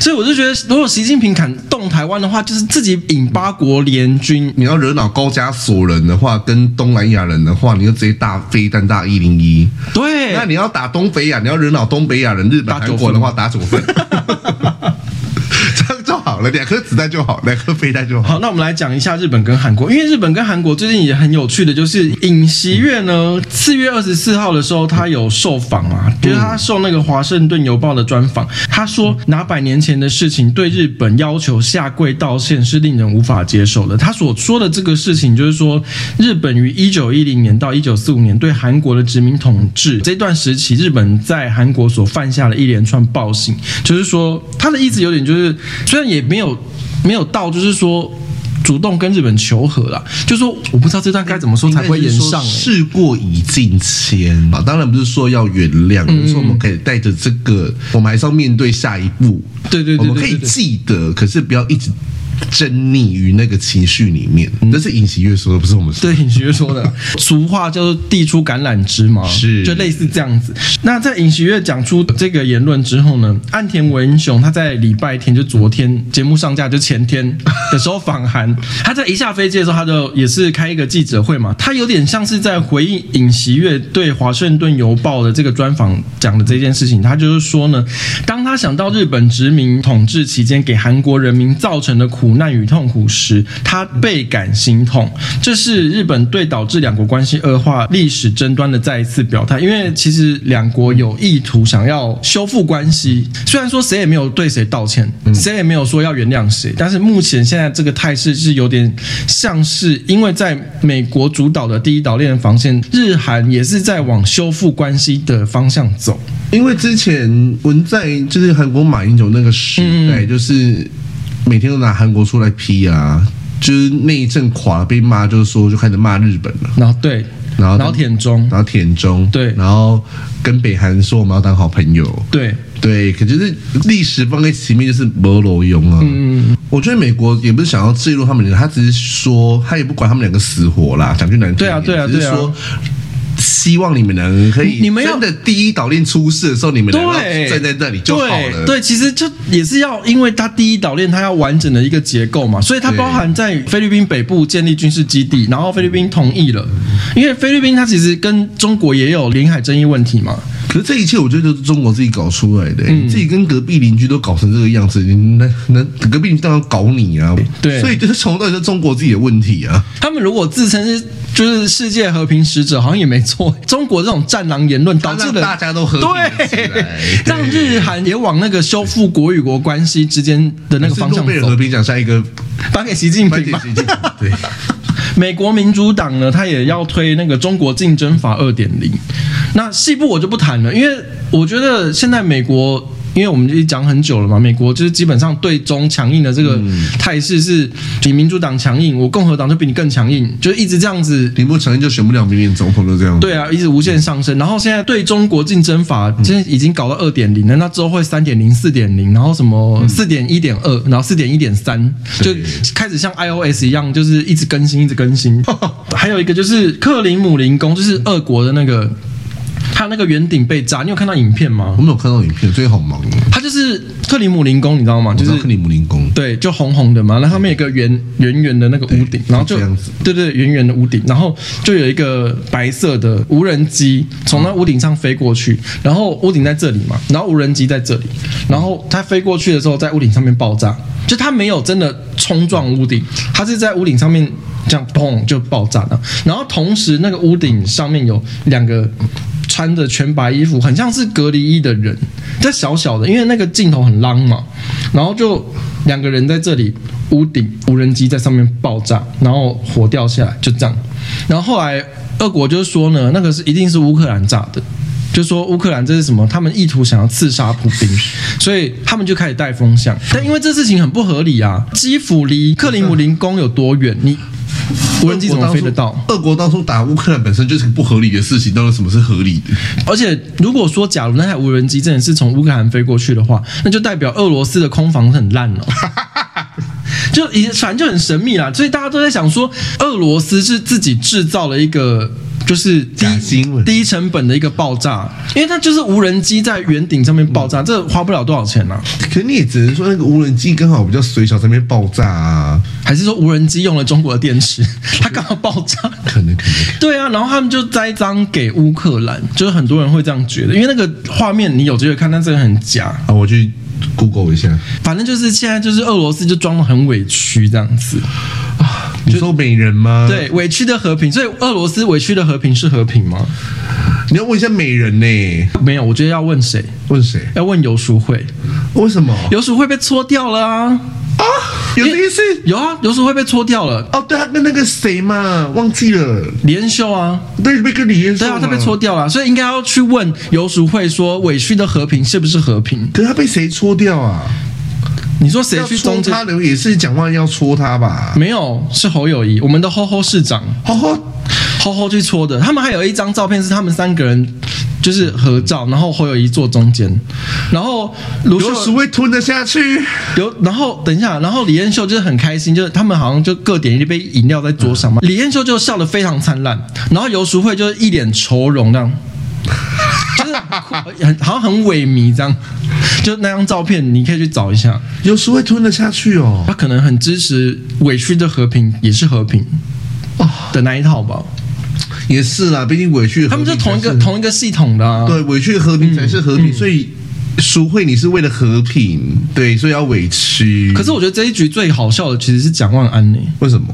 所以我就觉得，如果习近平敢动台湾的话，就是自己引八国联军。你要惹恼高加索人的话，跟东南亚人的话，你就直接大飞弹大一零一。对，那你要打东北亚，你要惹恼东北亚人、日本、韩国的话，打九份。好了，两颗子弹就好，两颗飞弹就好。好，那我们来讲一下日本跟韩国，因为日本跟韩国最近也很有趣的，就是尹锡悦呢，四月二十四号的时候，他有受访啊，就是他受那个华盛顿邮报的专访，他说拿百年前的事情对日本要求下跪道歉是令人无法接受的。他所说的这个事情，就是说日本于一九一零年到一九四五年对韩国的殖民统治这段时期，日本在韩国所犯下的一连串暴行，就是说他的意思有点就是虽然也。也没有没有到，就是说主动跟日本求和了，就是说我不知道这段该怎么说才会延上。事过已境迁啊，当然不是说要原谅，而是说我们可以带着这个，我们还是要面对下一步。对对对，对，我们可以记得，可是不要一直。沉溺于那个情绪里面，那是尹锡悦说的，不是我们说的。对，尹锡悦说的，俗话叫做递出橄榄枝嘛，是，就类似这样子。那在尹锡悦讲出这个言论之后呢，岸田文雄他在礼拜天，就昨天节目上架就前天的时候访韩，他在一下飞机的时候，他就也是开一个记者会嘛，他有点像是在回应尹锡悦对华盛顿邮报的这个专访讲的这件事情，他就是说呢，当他想到日本殖民统治期间给韩国人民造成的苦。苦难与痛苦时，他倍感心痛。这是日本对导致两国关系恶化历史争端的再一次表态。因为其实两国有意图想要修复关系，虽然说谁也没有对谁道歉，谁也没有说要原谅谁，但是目前现在这个态势是有点像是因为在美国主导的第一岛链防线，日韩也是在往修复关系的方向走。因为之前文在就是韩国马英九那个时代，就是。每天都拿韩国出来批啊，就是那一阵垮了被骂，就是说就开始骂日本了。然后对，然后然后舔中，然后田中，对，然后跟北韩说我们要当好朋友。对对，可就是历史放在前面就是没路用啊。嗯，我觉得美国也不是想要介入他们他只是说他也不管他们两个死活啦，讲句难听点，对啊对啊，只是说。希望你们能可以，你们要的第一岛链出事的时候，你们能站在那里就好了。对，对，其实就也是要，因为它第一岛链它要完整的一个结构嘛，所以它包含在菲律宾北部建立军事基地，然后菲律宾同意了，因为菲律宾它其实跟中国也有领海争议问题嘛。可是这一切我觉得都是中国自己搞出来的，自己跟隔壁邻居都搞成这个样子，那那隔壁邻居当然搞你啊。对，所以就是从到底是中国自己的问题啊。他们如果自称是就是世界和平使者，好像也没错。中国这种战狼言论导致了大家都和平对，让日韩也往那个修复国与国关系之间的那个方向走。诺贝尔和平奖下一个颁给习近平吧。对，美国民主党呢，他也要推那个中国竞争法二点零。那细部我就不谈了，因为我觉得现在美国。因为我们已经讲很久了嘛，美国就是基本上对中强硬的这个态势是，你民主党强硬，我共和党就比你更强硬，就一直这样子。你不强硬就选不了明年总统，就这样。对啊，一直无限上升。然后现在对中国竞争法现在已经搞到二点零了，那之后会三点零、四点零，然后什么四点一点二，然后四点一点三，就开始像 iOS 一样，就是一直更新，一直更新。还有一个就是克林姆林宫，就是俄国的那个。他那个圆顶被炸，你有看到影片吗？我没有看到影片，最近好忙哦。他就是克里姆林宫，你知道吗？就是克里姆林宫，对，就红红的嘛。那上面有个圆圆圆的那个屋顶，然后就这样子，对对，圆圆的屋顶，然后就有一个白色的无人机从那屋顶上飞过去，然后屋顶在这里嘛，然后无人机在这里，然后它飞过去的时候在屋顶上面爆炸，就它没有真的冲撞屋顶，它是在屋顶上面这样砰就爆炸了，然后同时那个屋顶上面有两个。穿着全白衣服，很像是隔离衣的人，这小小的，因为那个镜头很浪嘛，然后就两个人在这里，屋顶无人机在上面爆炸，然后火掉下来，就这样。然后后来俄国就说呢，那个是一定是乌克兰炸的，就说乌克兰这是什么？他们意图想要刺杀普京，所以他们就开始带风向。但因为这事情很不合理啊，基辅离克里姆林宫有多远？你。无人机怎么飞得到？俄国当初打乌克兰本身就是个不合理的事情，到底什么是合理的？而且如果说假如那台无人机真的是从乌克兰飞过去的话，那就代表俄罗斯的空防很烂了，就以反正就很神秘啦。所以大家都在想说，俄罗斯是自己制造了一个。就是低低成本的一个爆炸，因为它就是无人机在圆顶上面爆炸，这花不了多少钱啊。可你也只能说那个无人机刚好比较随小，在那边爆炸啊，还是说无人机用了中国的电池，它刚好爆炸？可能可能。对啊，然后他们就栽赃给乌克兰，就是很多人会这样觉得，因为那个画面你有机会看，但这个很假啊。我去 Google 一下，反正就是现在就是俄罗斯就装得很委屈这样子。你说美人吗？对，委屈的和平。所以俄罗斯委屈的和平是和平吗？你要问一下美人呢、欸？没有，我觉得要问谁？问谁？要问游淑慧。为什么？游淑慧被搓掉了啊！啊，有这意思？有啊，游淑慧被搓掉了。哦，对，他跟那个谁嘛，忘记了，李恩秀啊，对，被跟李恩秀。对啊，他被搓掉了，所以应该要去问游淑慧说，委屈的和平是不是和平？可是他被谁搓掉啊？你说谁去搓他的？也是讲话要戳他吧？没有，是侯友谊，我们的吼吼市长，吼吼吼吼去戳的。他们还有一张照片是他们三个人就是合照，然后侯友谊坐中间，然后卢秀淑慧吞得下去。有，然后等一下，然后李彦秀就是很开心，就是他们好像就各点一杯饮料在桌上嘛。嗯、李彦秀就笑得非常灿烂，然后游淑慧就一脸愁容那样。好像很萎靡这样，就那张照片你可以去找一下，有时会吞得下去哦。他可能很支持委屈的和平也是和平哦。的那一套吧，也是啦，毕竟委屈他们是同一个同一个系统的啊，对，委屈和平才是和平，嗯、所以淑慧你是为了和平，对，所以要委屈。可是我觉得这一局最好笑的其实是蒋万安呢，为什么？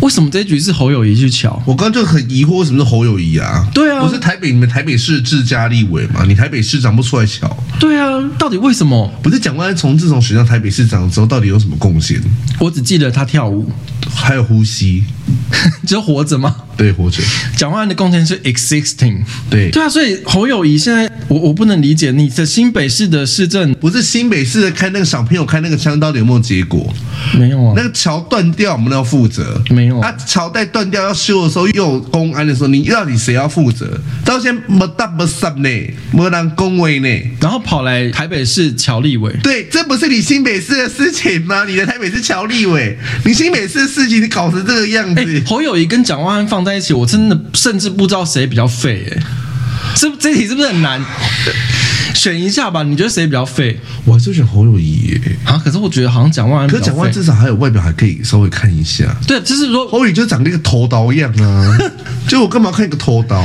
为什么这一局是侯友谊去抢？我刚刚就很疑惑，为什么是侯友谊啊？对啊，不是台北，你们台北市自家立委嘛？你台北市长不出来抢？对啊，到底为什么？不是蒋万安从自从选上台北市长之后，到底有什么贡献？我只记得他跳舞，还有呼吸，只有活着吗？对，活着。蒋万安的贡献是 existing，对对啊，所以侯友谊现在，我我不能理解你的新北市的市政，不是新北市的开那个小朋友开那个枪到底，有没有结果？没有啊，那个桥断掉，我们都要负责。没有啊，桥带断掉要修的时候，又有公安的时候，你到底谁要负责？到现在没大没三呢，没人恭维呢，然后跑来台北市乔立委，对，这不是你新北市的事情吗？你的台北市乔立委，你新北市的事情你搞成这个样子。欸、侯友谊跟蒋万安放在一起，我真的甚至不知道谁比较废哎，是这题是不是很难？选一下吧，你觉得谁比较废？我还是选侯友谊耶啊！可是我觉得好像蒋万安，可是蒋万安至少还有外表还可以稍微看一下。对，就是说侯友宜就长那个头刀一样啊，就我干嘛看一个头刀？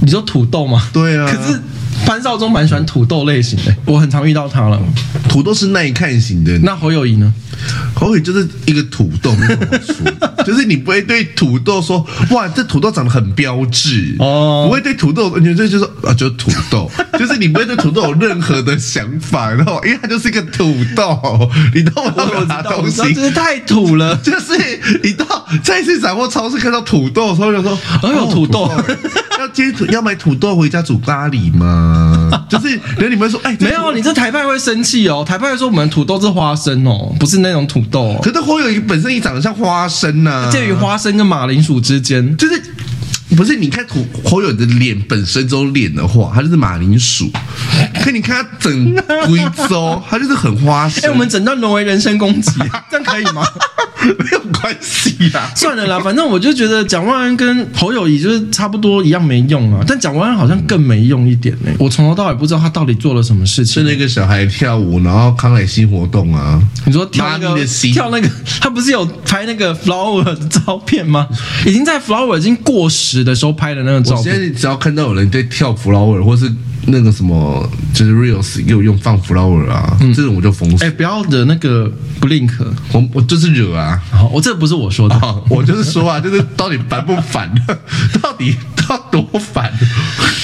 你说土豆吗？对啊。可是潘少忠蛮喜欢土豆类型的，我很常遇到他了。土豆是耐看型的，那侯友谊呢？侯友就是一个土豆，没什么说，就是你不会对土豆说哇，这土豆长得很标致哦，不会对土豆，你就就说啊，就是土豆，就是你不会对土豆有任何的想法，然后因为它就是一个土豆，你懂吗？我拿东西，真是太土了，就是你到再次掌握超市看到土豆的时候，就说哎呦土豆，要接土要买土豆回家煮咖喱吗？就是然后你们说哎，没有，你这台派会生气哦，台派会说我们土豆是花生哦，不是那种土豆。可是侯友宜本身也长得像花生呐、啊，介于花生跟马铃薯之间，就是。不是，你看土侯友的脸本身这种脸的话，他就是马铃薯。可你看他整贵州，他就是很花心。哎、欸，我们整段沦为人身攻击，这样可以吗？没有关系啊，算了啦，反正我就觉得蒋万安跟侯友谊就是差不多一样没用啊。但蒋万安好像更没用一点呢、欸。我从头到尾不知道他到底做了什么事情。是那个小孩跳舞，然后康乃馨活动啊。你说跳那个跳那个，他不是有拍那个 flower 的照片吗？已经在 flower 已经过时。的时候拍的那个照片，我现在只要看到有人在跳 flower，或是那个什么，就是 reels 又用放 flower 啊，嗯、这种我就封死。哎、欸，不要惹那个 blink，我我就是惹啊！好，我这不是我说的，我就是说啊，就是到底烦不烦？到底到多烦？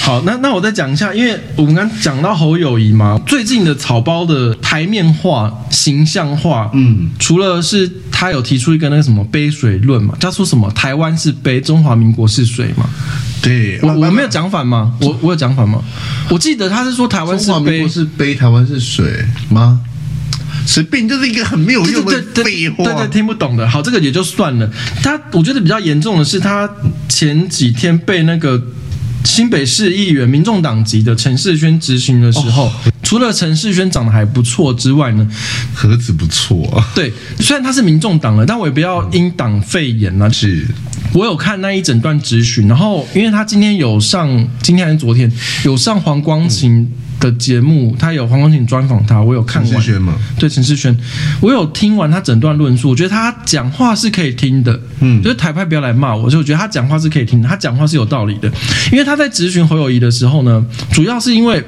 好，那那我再讲一下，因为我们刚讲到侯友谊嘛，最近的草包的台面化、形象化，嗯，除了是他有提出一个那个什么杯水论嘛，他说什么台湾是杯，中华民国是水嘛，对，我我没有讲反吗？我我有讲反吗？我记得他是说台湾是杯，是杯，台湾是水吗？随便就是一个很没有用的废话，对对，听不懂的。好，这个也就算了。他我觉得比较严重的是，他前几天被那个。新北市议员、民众党籍的陈世轩执行的时候，哦、除了陈世轩长得还不错之外呢，何止不错啊？对，虽然他是民众党了，但我也不要因党废言啊。是，我有看那一整段质询，然后因为他今天有上，今天还是昨天有上黄光芹。嗯的节目，他有黄光琴专访他，我有看完。陈世轩吗？对，陈世轩，我有听完他整段论述，我觉得他讲话是可以听的。嗯，就是台派不要来骂我，就我觉得他讲话是可以听的，他讲话是有道理的。因为他在质询侯友谊的时候呢，主要是因为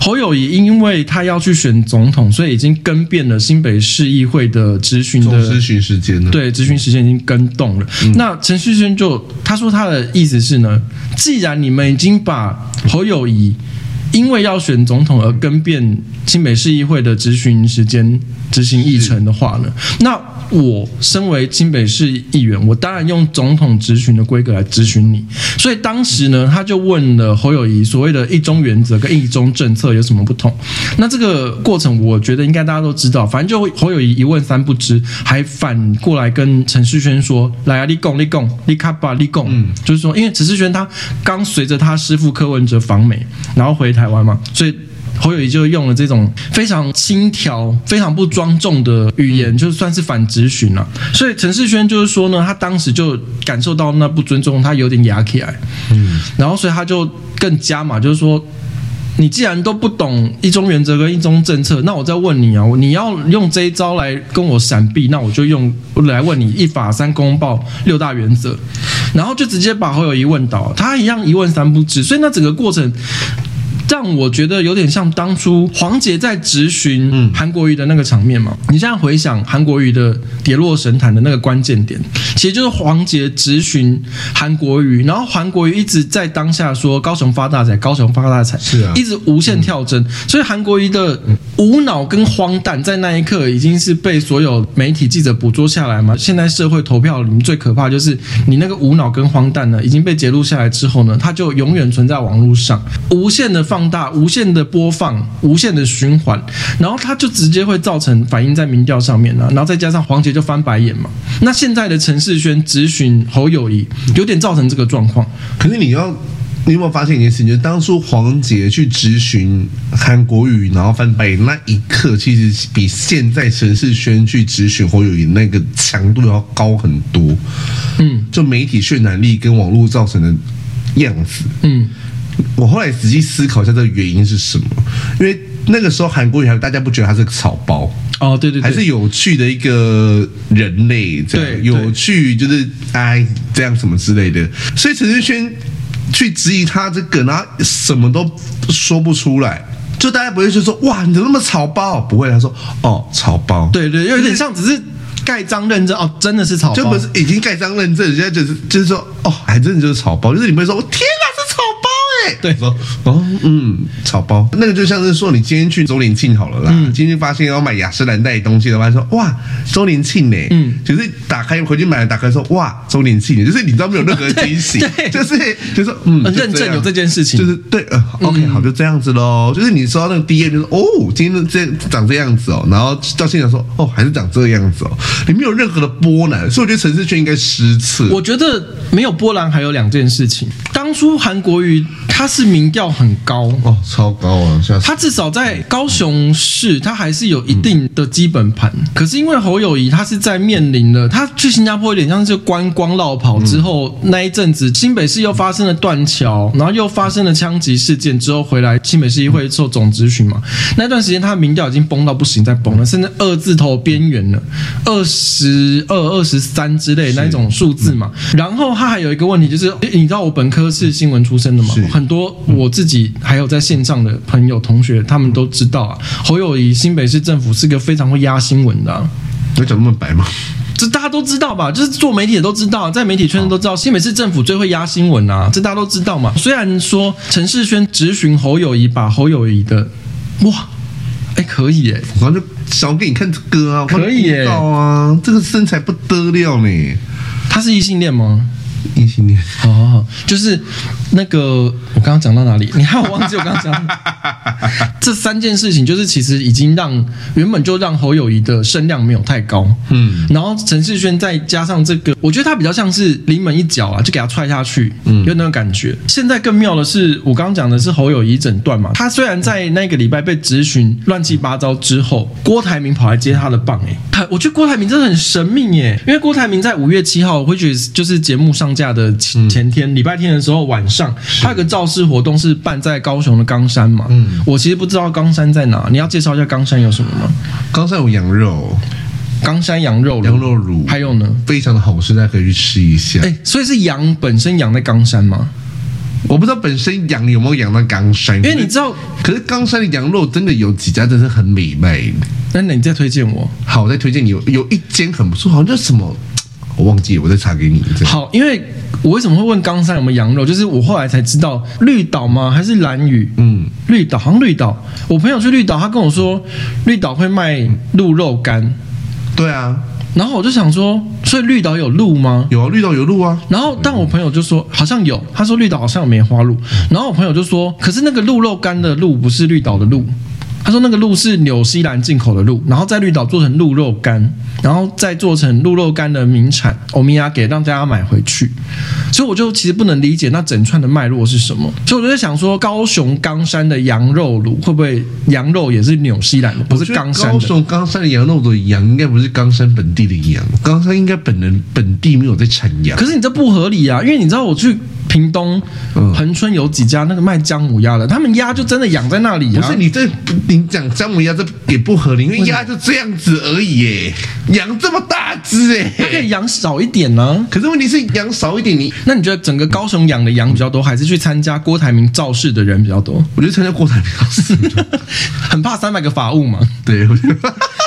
侯友谊因为他要去选总统，所以已经更变了新北市议会的质询的时间了。对，质询时间已经更动了。嗯、那陈世轩就他说他的意思是呢，既然你们已经把侯友谊。因为要选总统而跟变新北市议会的质询时间、执行议程的话呢，那我身为新北市议员，我当然用总统质询的规格来质询你。所以当时呢，他就问了侯友谊所谓的一中原则跟一中政策有什么不同？那这个过程，我觉得应该大家都知道。反正就侯友谊一问三不知，还反过来跟陈世轩说：“来啊，立功，立功，立卡吧，立功。”嗯，就是说，因为陈世轩他刚随着他师父柯文哲访美，然后回台湾嘛，所以。侯友谊就用了这种非常轻佻、非常不庄重的语言，就算是反质询了。所以陈世轩就是说呢，他当时就感受到那不尊重，他有点哑起来。嗯，然后所以他就更加嘛，就是说，你既然都不懂一中原则跟一中政策，那我再问你啊，你要用这一招来跟我闪避，那我就用来问你一法三公报六大原则，然后就直接把侯友谊问倒，他一样一问三不知。所以那整个过程。让我觉得有点像当初黄杰在质询韩国瑜的那个场面嘛。你现在回想韩国瑜的跌落神坛的那个关键点，其实就是黄杰质询韩国瑜，然后韩国瑜一直在当下说高雄发大财，高雄发大财，是啊，一直无限跳针。所以韩国瑜的无脑跟荒诞，在那一刻已经是被所有媒体记者捕捉下来嘛。现在社会投票里面最可怕就是你那个无脑跟荒诞呢，已经被揭露下来之后呢，它就永远存在网络上，无限的放。放大、无限的播放、无限的循环，然后它就直接会造成反映在民调上面了。然后再加上黄杰就翻白眼嘛。那现在的陈世轩质询侯友谊，有点造成这个状况。可是你要，你有没有发现一件事情？就是当初黄杰去质询韩国瑜，然后翻白眼那一刻，其实比现在陈世轩去质询侯友谊那个强度要高很多。嗯，就媒体渲染力跟网络造成的样子。嗯。我后来仔细思考一下，这个原因是什么？因为那个时候韩国语还大家不觉得他是个草包哦，对对，对，还是有趣的一个人类，这样对，有趣就是哎这样什么之类的。所以陈世轩去质疑他这个，然后什么都说不出来，就大家不会去说哇，你怎么那么草包？不会，他说哦，草包，对对，有点像只是。盖章认证哦，真的是草包，就不是已经盖章认证，人家就是就是说哦，还真的就是草包，就是你们说，我天哪，是草包哎、欸，对，说哦嗯，草包，那个就像是说你今天去周年庆好了啦，嗯、今天发现要买雅诗兰黛东西的话，说哇周年庆呢，嗯，就是打开回去买了，打开说哇周年庆，就是你知道没有任何惊喜，就是就是嗯，认证有这件事情，就是对，呃，OK、嗯、好，就这样子喽，就是你收到那个 DM 就是哦，今天这长这样子哦，然后到现场说哦还是长这个样子哦。你没有任何的波澜，所以我觉得陈士轩应该失策。我觉得没有波澜，还有两件事情。当初韩国瑜他是民调很高哦，超高啊！他至少在高雄市，他还是有一定的基本盘。嗯、可是因为侯友谊，他是在面临了他去新加坡，有点像是观光绕跑之后、嗯、那一阵子，新北市又发生了断桥，然后又发生了枪击事件之后回来，新北市议会做总咨询嘛。那段时间他的民调已经崩到不行，再崩了，甚至二字头边缘了，二。十二、二十三之类那一种数字嘛，嗯、然后他还有一个问题，就是你知道我本科是新闻出身的嘛，很多我自己还有在线上的朋友同学，他们都知道啊，侯友谊新北市政府是个非常会压新闻的、啊。有讲那么白吗？这大家都知道吧？就是做媒体的都知道，在媒体圈都知道，新北市政府最会压新闻啊，这大家都知道嘛。虽然说陈世轩直询侯友谊，把侯友谊的哇。哎，可以哎，我刚就想给你看这个啊，可以哎，啊，这个身材不得了呢。他是异性恋吗？异性恋哦，就是那个我刚刚讲到哪里？你还有忘记我刚刚讲。这三件事情，就是其实已经让原本就让侯友谊的声量没有太高，嗯，然后陈世轩再加上这个，我觉得他比较像是临门一脚啊，就给他踹下去，嗯，有那种感觉。现在更妙的是，我刚刚讲的是侯友谊整段嘛，他虽然在那个礼拜被质询乱七八糟之后，郭台铭跑来接他的棒，哎，我觉得郭台铭真的很神秘耶，因为郭台铭在五月七号，会觉得就是节目上架的前前天，礼拜天的时候晚上，他有个造势活动是办在高雄的冈山嘛，嗯，我其实不知道冈山在哪，你要介绍一下冈山有什么吗？冈山有羊肉，冈山羊肉羊肉卤，还有呢，非常的好吃，大家可以去吃一下。哎，所以是羊本身养在冈山吗？我不知道本身羊有没有养在冈山，因为你知道，可是冈山的羊肉真的有几家真的是很美味。那你再推荐我，好，我再推荐你有有一间很不错，好像叫什么。我忘记了，我再查给你。好，因为我为什么会问冈山有没有羊肉？就是我后来才知道，绿岛吗？还是兰屿？嗯，绿岛好像绿岛。我朋友去绿岛，他跟我说绿岛会卖鹿肉干。对啊，然后我就想说，所以绿岛有鹿吗？有啊，绿岛有鹿啊。然后，但我朋友就说好像有，他说绿岛好像有梅花鹿。然后我朋友就说，可是那个鹿肉干的鹿不是绿岛的鹿。他说那个鹿是纽西兰进口的鹿，然后在绿岛做成鹿肉干，然后再做成鹿肉干的名产欧米亚给让大家买回去。所以我就其实不能理解那整串的脉络是什么。所以我就在想说，高雄冈山的羊肉卤会不会羊肉也是纽西兰的，不是冈山的？高雄冈山的羊肉的羊应该不是冈山本地的羊，冈山应该本人本地没有在产羊。可是你这不合理啊，因为你知道我去。屏东恒春有几家那个卖姜母鸭的，他们鸭就真的养在那里啊。不是你这你讲姜母鸭这也不合理，因为鸭就这样子而已耶，养这么大只哎，它可以养少一点呢、啊。可是问题是养少一点你，你那你觉得整个高雄养的羊比较多，还是去参加郭台铭造势的人比较多？我觉得参加郭台铭造势，很怕三百个法务嘛。对。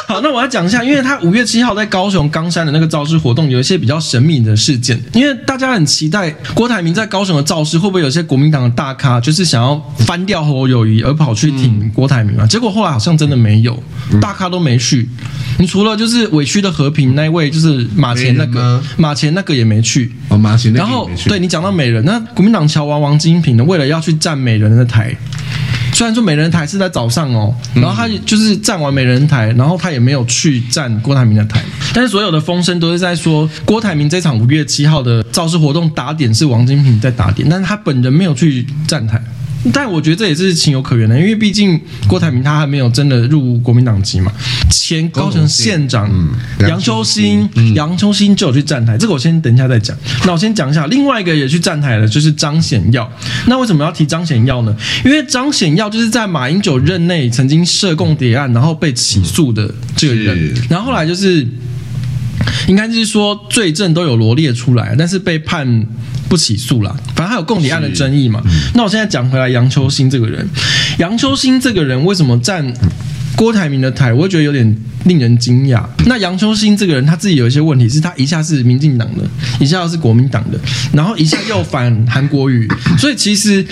好，那我要讲一下，因为他五月七号在高雄冈山的那个造势活动，有一些比较神秘的事件。因为大家很期待郭台铭在高雄的造势，会不会有些国民党的大咖就是想要翻掉侯友谊而跑去挺郭台铭啊？结果后来好像真的没有，大咖都没去。你除了就是委屈的和平那位，就是马前那个马前那个也没去哦，马前那个。然后对你讲到美人，那国民党乔王王金平呢，为了要去站美人的台。虽然说美人台是在早上哦，然后他就是站完美人台，然后他也没有去站郭台铭的台，但是所有的风声都是在说郭台铭这场五月七号的造势活动打点是王金平在打点，但是他本人没有去站台。但我觉得这也是情有可原的，因为毕竟郭台铭他还没有真的入国民党籍嘛。前高雄县长杨秋兴，杨秋兴就有去站台，这个我先等一下再讲。那我先讲一下另外一个也去站台的，就是张显耀。那为什么要提张显耀呢？因为张显耀就是在马英九任内曾经涉共谍案，然后被起诉的这个人，然后后来就是。应该就是说罪证都有罗列出来，但是被判不起诉了。反正还有共谍案的争议嘛。那我现在讲回来，杨秋兴这个人，杨秋兴这个人为什么站郭台铭的台，我会觉得有点令人惊讶。那杨秋兴这个人，他自己有一些问题，是他一下是民进党的，一下又是国民党的，然后一下又反韩国瑜，所以其实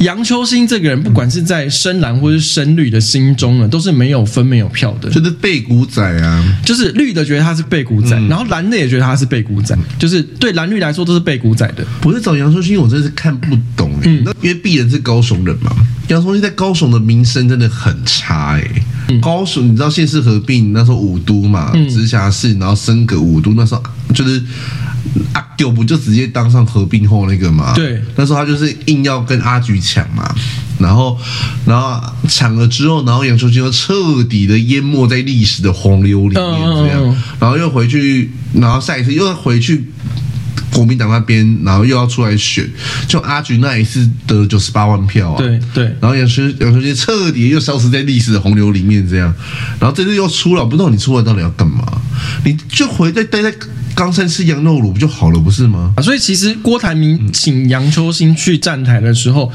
杨秋兴这个人，不管是在深蓝或是深绿的心中呢，都是没有分没有票的，就是背骨仔啊，就是绿的觉得他是背骨仔，然后蓝的也觉得他是背骨仔，就是对蓝绿来说都是背骨仔的。不是找杨秋兴，我真的是看不懂，嗯，因为毕人是高雄人嘛，杨秋兴在高雄的名声真的很差哎。高雄，你知道县市合并那时候五都嘛，直辖市，然后升格五都，那时候就是阿丢不就直接当上合并后那个嘛？对，那时候他就是硬要跟阿菊抢嘛，然后然后抢了之后，然后杨秋清又彻底的淹没在历史的洪流里面，这样，然后又回去，然后下一次又回去。国民党那边，然后又要出来选，就阿菊那一次得九十八万票啊，对对，然后杨秋杨秋兴彻底又消失在历史的洪流里面，这样，然后这次又出了，不知道你出来到底要干嘛？你就回在待在冈山吃羊肉卤不就好了，不是吗？啊，所以其实郭台铭请杨秋兴去站台的时候，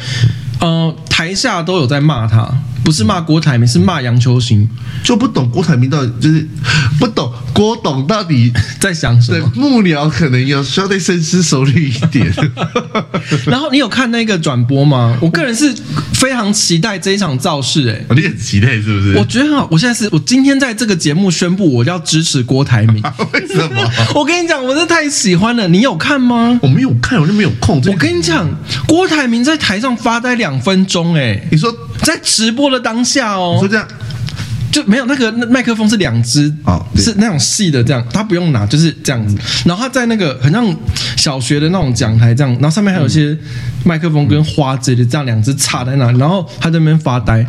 呃，台下都有在骂他。不是骂郭台铭，是骂杨秋兴，就不懂郭台铭到底就是不懂郭董到底在想什么。幕僚可能要稍微深思熟虑一点。然后你有看那个转播吗？我个人是非常期待这一场造势，哎，你很期待是不是？我觉得很好。我现在是我今天在这个节目宣布，我要支持郭台铭。为什么？我跟你讲，我是太喜欢了。你有看吗？我没有看，我就没有空。我跟你讲，郭台铭在台上发呆两分钟，哎，你说在直播的。当下哦，就这样，就没有那个麦克风是两只啊，是那种细的，这样他不用拿，就是这样子。然后他在那个很像小学的那种讲台这样，然后上面还有一些麦克风跟花之类的，这样两只插在那里，然后他在那边发呆。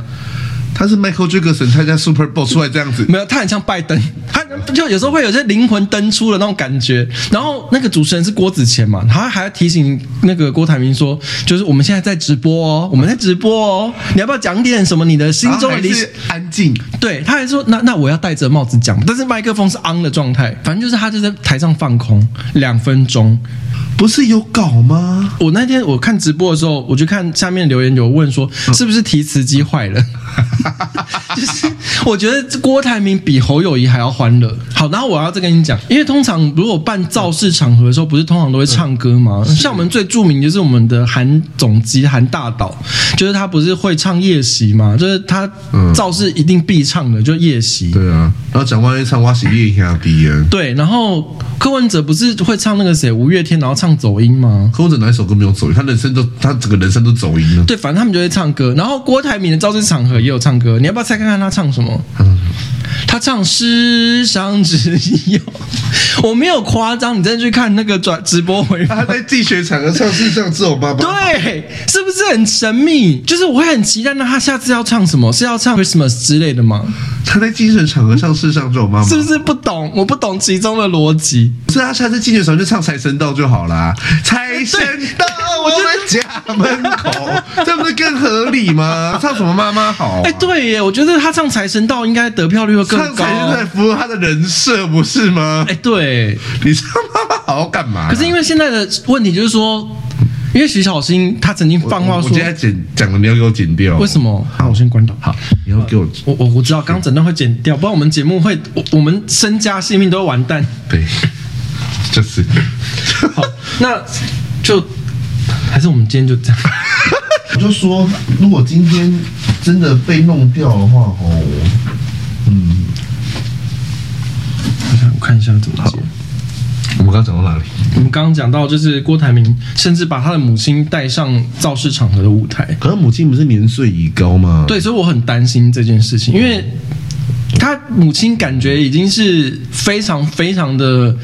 他是 Michael Jackson 参加 Super Bowl 出来这样子，没有，他很像拜登，他就有时候会有些灵魂登出的那种感觉。然后那个主持人是郭子乾嘛，他还要提醒那个郭台铭说，就是我们现在在直播哦，我们在直播哦，你要不要讲点什么？你的心中的理想？安静。对，他还说，那那我要戴着帽子讲，但是麦克风是 on 的状态，反正就是他就在台上放空两分钟。不是有稿吗？我那天我看直播的时候，我就看下面留言有问说，是不是提词机坏了？就是我觉得郭台铭比侯友谊还要欢乐。好，然后我要再跟你讲，因为通常如果办造势场合的时候，不是通常都会唱歌吗？像我们最著名就是我们的韩总机韩大导，就是他不是会唱夜袭吗？就是他造势一定必唱的，就夜袭。对啊，然后蒋万安唱我是夜兄弟啊。对，然后柯文哲不是会唱那个谁五月天，然后唱。唱走音吗？柯文哲哪一首歌没有走音？他人生都，他整个人生都走音了。对，反正他们就会唱歌。然后郭台铭的造势场合也有唱歌，你要不要猜看看他唱什么？嗯、他唱世上只有，我没有夸张，你再去看那个转直播回放，他在竞选场合唱世上只有妈妈。对，是不是很神秘？就是我会很期待，那他下次要唱什么？是要唱 Christmas 之类的吗？他在精神场合唱世上只有妈妈，是不是不懂？我不懂其中的逻辑。是他，下次竞选场就唱财神到就好啦。财神到我们家门口，这不是更合理吗？唱什么妈妈好？哎，对耶，我觉得他唱财神到应该得票率会更高。唱财神到符合他的人设，不是吗？哎，对，你唱妈妈好干嘛？可是因为现在的问题就是说，因为徐小新他曾经放话说，我今天剪讲的你要给我剪掉，为什么？好，我先关掉。好，你要给我，我我我知道，刚整段会剪掉，不然我们节目会，我我们身家性命都会完蛋。对，就是好，那。就还是我们今天就这样，我 就说，如果今天真的被弄掉的话，哦，嗯，我想我看一下怎么接。我们刚刚讲到哪里？我们刚刚讲到就是郭台铭甚至把他的母亲带上造势场合的舞台，可是母亲不是年岁已高吗？对，所以我很担心这件事情，因为他母亲感觉已经是非常非常的。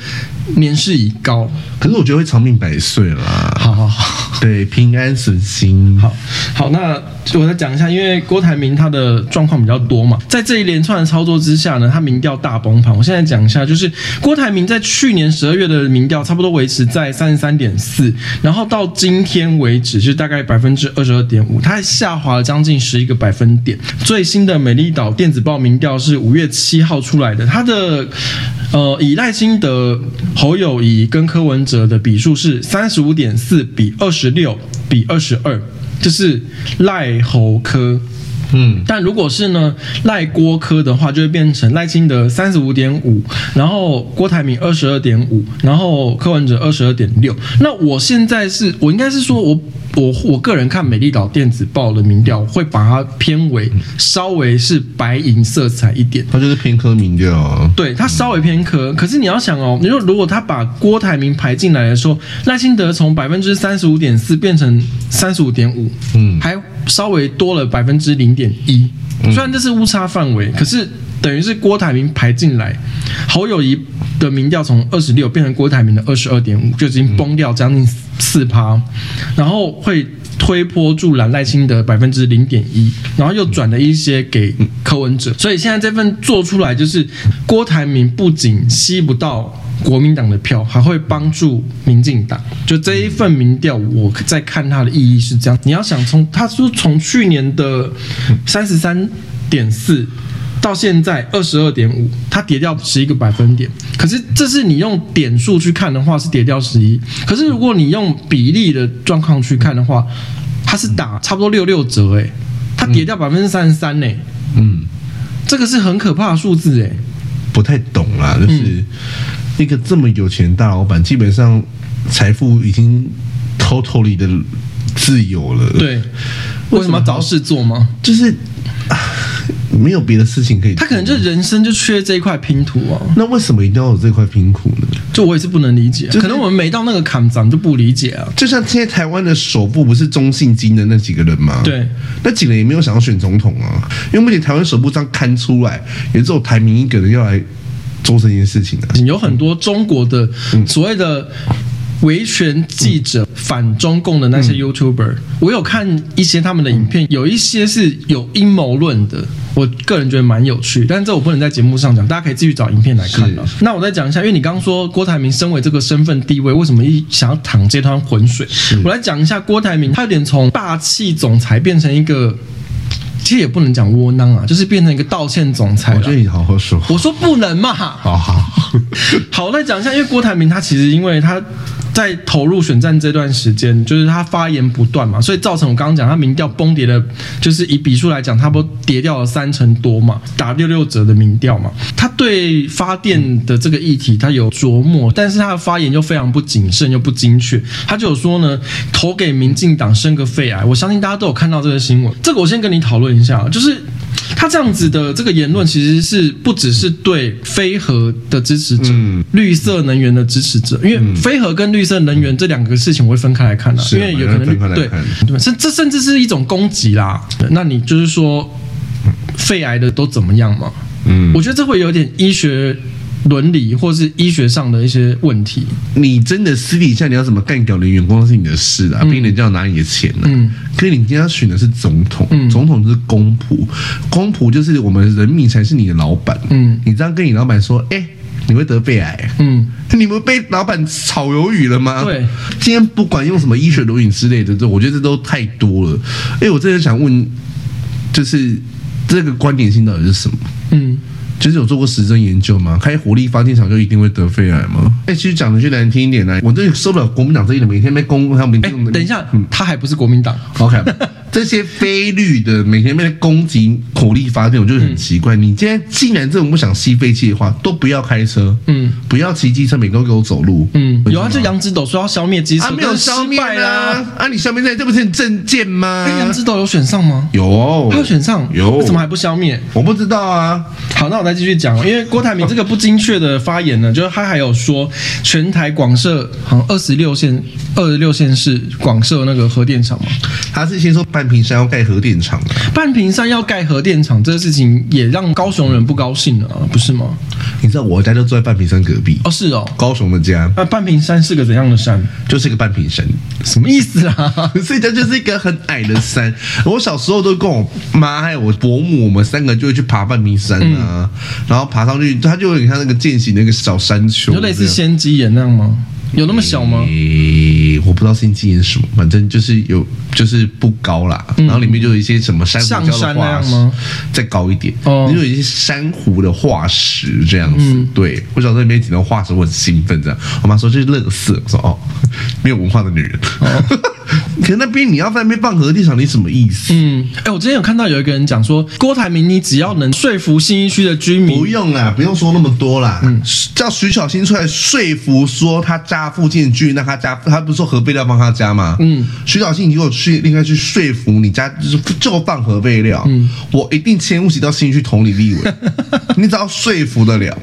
年事已高，可是我觉得会长命百岁啦。好好好，对，平安顺心。好好，那我再讲一下，因为郭台铭他的状况比较多嘛，在这一连串的操作之下呢，他民调大崩盘。我现在讲一下，就是郭台铭在去年十二月的民调差不多维持在三十三点四，然后到今天为止是大概百分之二十二点五，他还下滑了将近十一个百分点。最新的美丽岛电子报民调是五月七号出来的，他的。呃，以赖清德、侯友谊跟柯文哲的比数是三十五点四比二十六比二十二，就是赖侯柯，嗯，但如果是呢赖郭科的话，就会变成赖清德三十五点五，然后郭台铭二十二点五，然后柯文哲二十二点六。那我现在是我应该是说我。我我个人看美丽岛电子报的民调，会把它偏为稍微是白银色彩一点，它就是偏科民调啊。对，它稍微偏科。可是你要想哦，你说如果他把郭台铭排进来的时候，赖清德从百分之三十五点四变成三十五点五，嗯，还稍微多了百分之零点一。虽然这是误差范围，可是等于是郭台铭排进来，侯友宜的民调从二十六变成郭台铭的二十二点五，就已经崩掉将近。四趴，然后会推波助澜赖清德百分之零点一，然后又转了一些给柯文哲，所以现在这份做出来就是郭台铭不仅吸不到国民党的票，还会帮助民进党。就这一份民调，我在看它的意义是这样：你要想从他说从去年的三十三点四。到现在二十二点五，它跌掉十一个百分点。可是这是你用点数去看的话，是跌掉十一。可是如果你用比例的状况去看的话，它是打差不多六六折诶，它跌掉百分之三十三呢。嗯，这个是很可怕的数字诶。不太懂啦，就是一个这么有钱的大老板，基本上财富已经 totally 的自由了。对，为什么要找事做吗？就是。没有别的事情可以，他可能就人生就缺这一块拼图啊。那为什么一定要有这块拼图呢？就我也是不能理解，可能我们没到那个坎，咱就不理解啊。就像现在台湾的首富不是中信金的那几个人吗？对，那几个人也没有想要选总统啊，因为目前台湾首富这样刊出来，也只有台民一个人要来做这件事情啊。有很多中国的所谓的。维权记者反中共的那些 YouTuber，嗯，我有看一些他们的影片，有一些是有阴谋论的，我个人觉得蛮有趣，但是这我不能在节目上讲，大家可以继续找影片来看了。那我再讲一下，因为你刚刚说郭台铭身为这个身份地位，为什么一想要淌这滩浑水？我来讲一下郭台铭，他有点从霸气总裁变成一个。其实也不能讲窝囊啊，就是变成一个道歉总裁。我觉得你好好说。我说不能嘛。好好 好，我再讲一下，因为郭台铭他其实因为他在投入选战这段时间，就是他发言不断嘛，所以造成我刚刚讲他民调崩跌的，就是以笔数来讲，他不跌掉了三成多嘛，打六六折的民调嘛。他对发电的这个议题他有琢磨，但是他的发言又非常不谨慎又不精确。他就有说呢，投给民进党生个肺癌。我相信大家都有看到这个新闻。这个我先跟你讨论。一下，就是他这样子的这个言论，其实是不只是对非核的支持者、嗯、绿色能源的支持者，因为非核跟绿色能源这两个事情我会分开来看的、啊，因为有可能对对，甚这甚至是一种攻击啦。那你就是说肺癌的都怎么样嘛？嗯，我觉得这会有点医学。伦理或是医学上的一些问题，你真的私底下你要怎么干掉你员工是你的事啊，毕竟人就要拿你的钱呢、啊。嗯，可是你今天要选的是总统，嗯、总统就是公仆，公仆就是我们人民才是你的老板。嗯，你这样跟你老板说，哎、欸，你会得肺癌。嗯，你们被老板炒鱿鱼了吗？对，今天不管用什么医学伦理之类的，这我觉得这都太多了。哎，我真的想问，就是这个观点性到底是什么？嗯。其实有做过实证研究吗？开火力发电厂就一定会得肺癌吗？哎，其实讲的就难听一点呢，我真的受不了国民党这一点，每天被攻他们。哎，等一下，嗯，他还不是国民党。OK。这些非绿的每天被攻击火力发电，我就很奇怪。嗯、你今天既然这么不想吸废气的话，都不要开车，嗯，不要骑机车，每个都给我走路，嗯。有啊，就杨枝斗说要消灭机车，啊，没有消灭啦。啊，你消灭这这不是很政见吗？杨枝斗有选上吗？有，哦，他有选上，有，怎么还不消灭？我不知道啊。好，那我再继续讲，因为郭台铭这个不精确的发言呢，就是他还有说全台广设好像二十六县，二十六县市广设那个核电厂嘛。他是先说半屏山要盖核电厂，半屏山要盖核电厂这个事情也让高雄人不高兴了，不是吗？你知道我家就住在半屏山隔壁哦，是哦，高雄的家。那半屏山是个怎样的山？就是一个半屏山，什么意思啊？所以它就是一个很矮的山。我小时候都跟我妈还有我伯母，我们三个就会去爬半屏山啊，嗯、然后爬上去，它就有点像那个践行那个小山丘，就类似仙鸡岩那样吗？有那么小吗？欸、我不知道仙迹岩是什么，反正就是有，就是不高啦。嗯、然后里面就有一些什么珊瑚礁的化石，再高一点，哦，就有一些珊瑚的化石这样子。嗯、对，我小时候里面捡到化石，我很兴奋。这样，我妈说这是乐色，我说哦，没有文化的女人。哦可是那边你要在那边放核电厂，你什么意思？嗯，哎，我之前有看到有一个人讲说，郭台铭，你只要能说服新一区的居民，不用啦，不用说那么多啦。嗯，叫徐小新出来说服，说他家附近的居民，那他家他不是说核废料放他家吗？嗯，徐小新，你给我去应该去说服你家，就是就放核废料。嗯，我一定迁不起到新义区同里立委，你只要说服得了。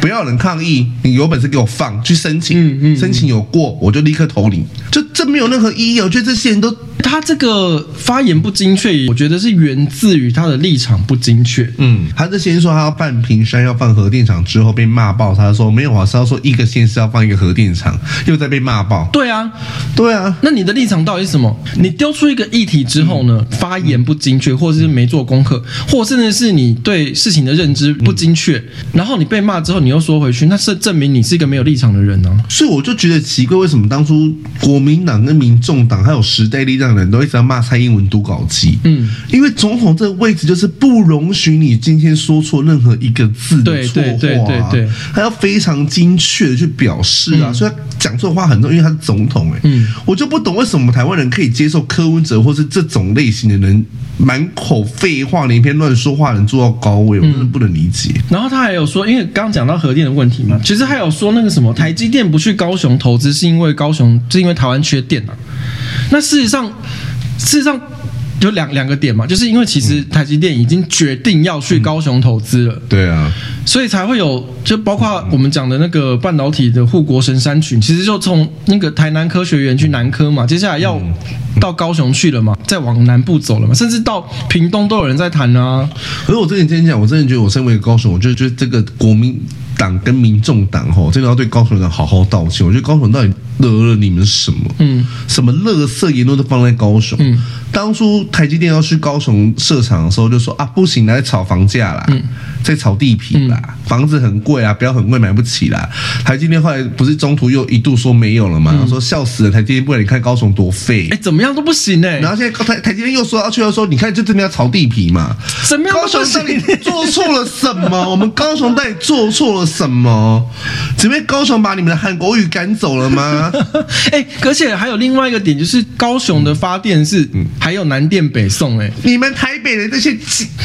不要有人抗议，你有本事给我放去申请，嗯嗯，申请有过我就立刻投你，就这没有任何意义。我觉得这些人都他这个发言不精确，我觉得是源自于他的立场不精确。嗯，他是先说他要办平山要放核电厂之后被骂爆，他说没有啊，是要说一个县是要放一个核电厂，又在被骂爆。对啊，对啊，那你的立场到底是什么？你丢出一个议题之后呢，发言不精确，或者是没做功课，或甚至是你对事情的认知不精确，然后你被骂之后。你又说回去，那是证明你是一个没有立场的人呢、啊。所以我就觉得奇怪，为什么当初国民党跟民众党还有时代力量的人都一直要骂蔡英文读稿机？嗯，因为总统这个位置就是不容许你今天说错任何一个字的错话，对对对对，还要非常精确的去表示啊。嗯、所以他讲错话很重，因为他是总统、欸。哎，嗯，我就不懂为什么台湾人可以接受柯文哲或是这种类型的人满口废话、连篇乱说话能做到高位，我真的不能理解。然后他还有说，因为刚刚讲到核电的问题嘛，其实还有说那个什么，台积电不去高雄投资，是因为高雄是因为台湾缺电啊。那事实上，事实上有两两个点嘛，就是因为其实台积电已经决定要去高雄投资了，嗯，对啊，所以才会有，就包括我们讲的那个半导体的护国神山群，其实就从那个台南科学园去南科嘛，接下来要到高雄去了嘛，再往南部走了嘛，甚至到屏东都有人在谈啊。可是我之前之前讲，我真的觉得我身为一个高雄，我就觉得这个国民。党跟民众党吼，这个要对高雄人好好道歉。我觉得高雄到底惹了你们什么？嗯，什么乐色言论都放在高雄。嗯，当初台积电要去高雄设厂的时候，就说啊，不行，来炒房价啦，嗯，在炒地皮啦，嗯、房子很贵啊，不要很贵，买不起啦。台积电后来不是中途又一度说没有了嘛？嗯、说笑死了，台积电不然你看高雄多废，哎，怎么样都不行哎、欸。然后现在台台积电又说要去，又说你看就真的要炒地皮嘛？怎么样高雄到底做错了什么？我们高雄到底做错了？什么？只被高雄把你们的韩国语赶走了吗？哎、欸，而且还有另外一个点，就是高雄的发电是还有南电北送、欸。哎，你们台北的这些，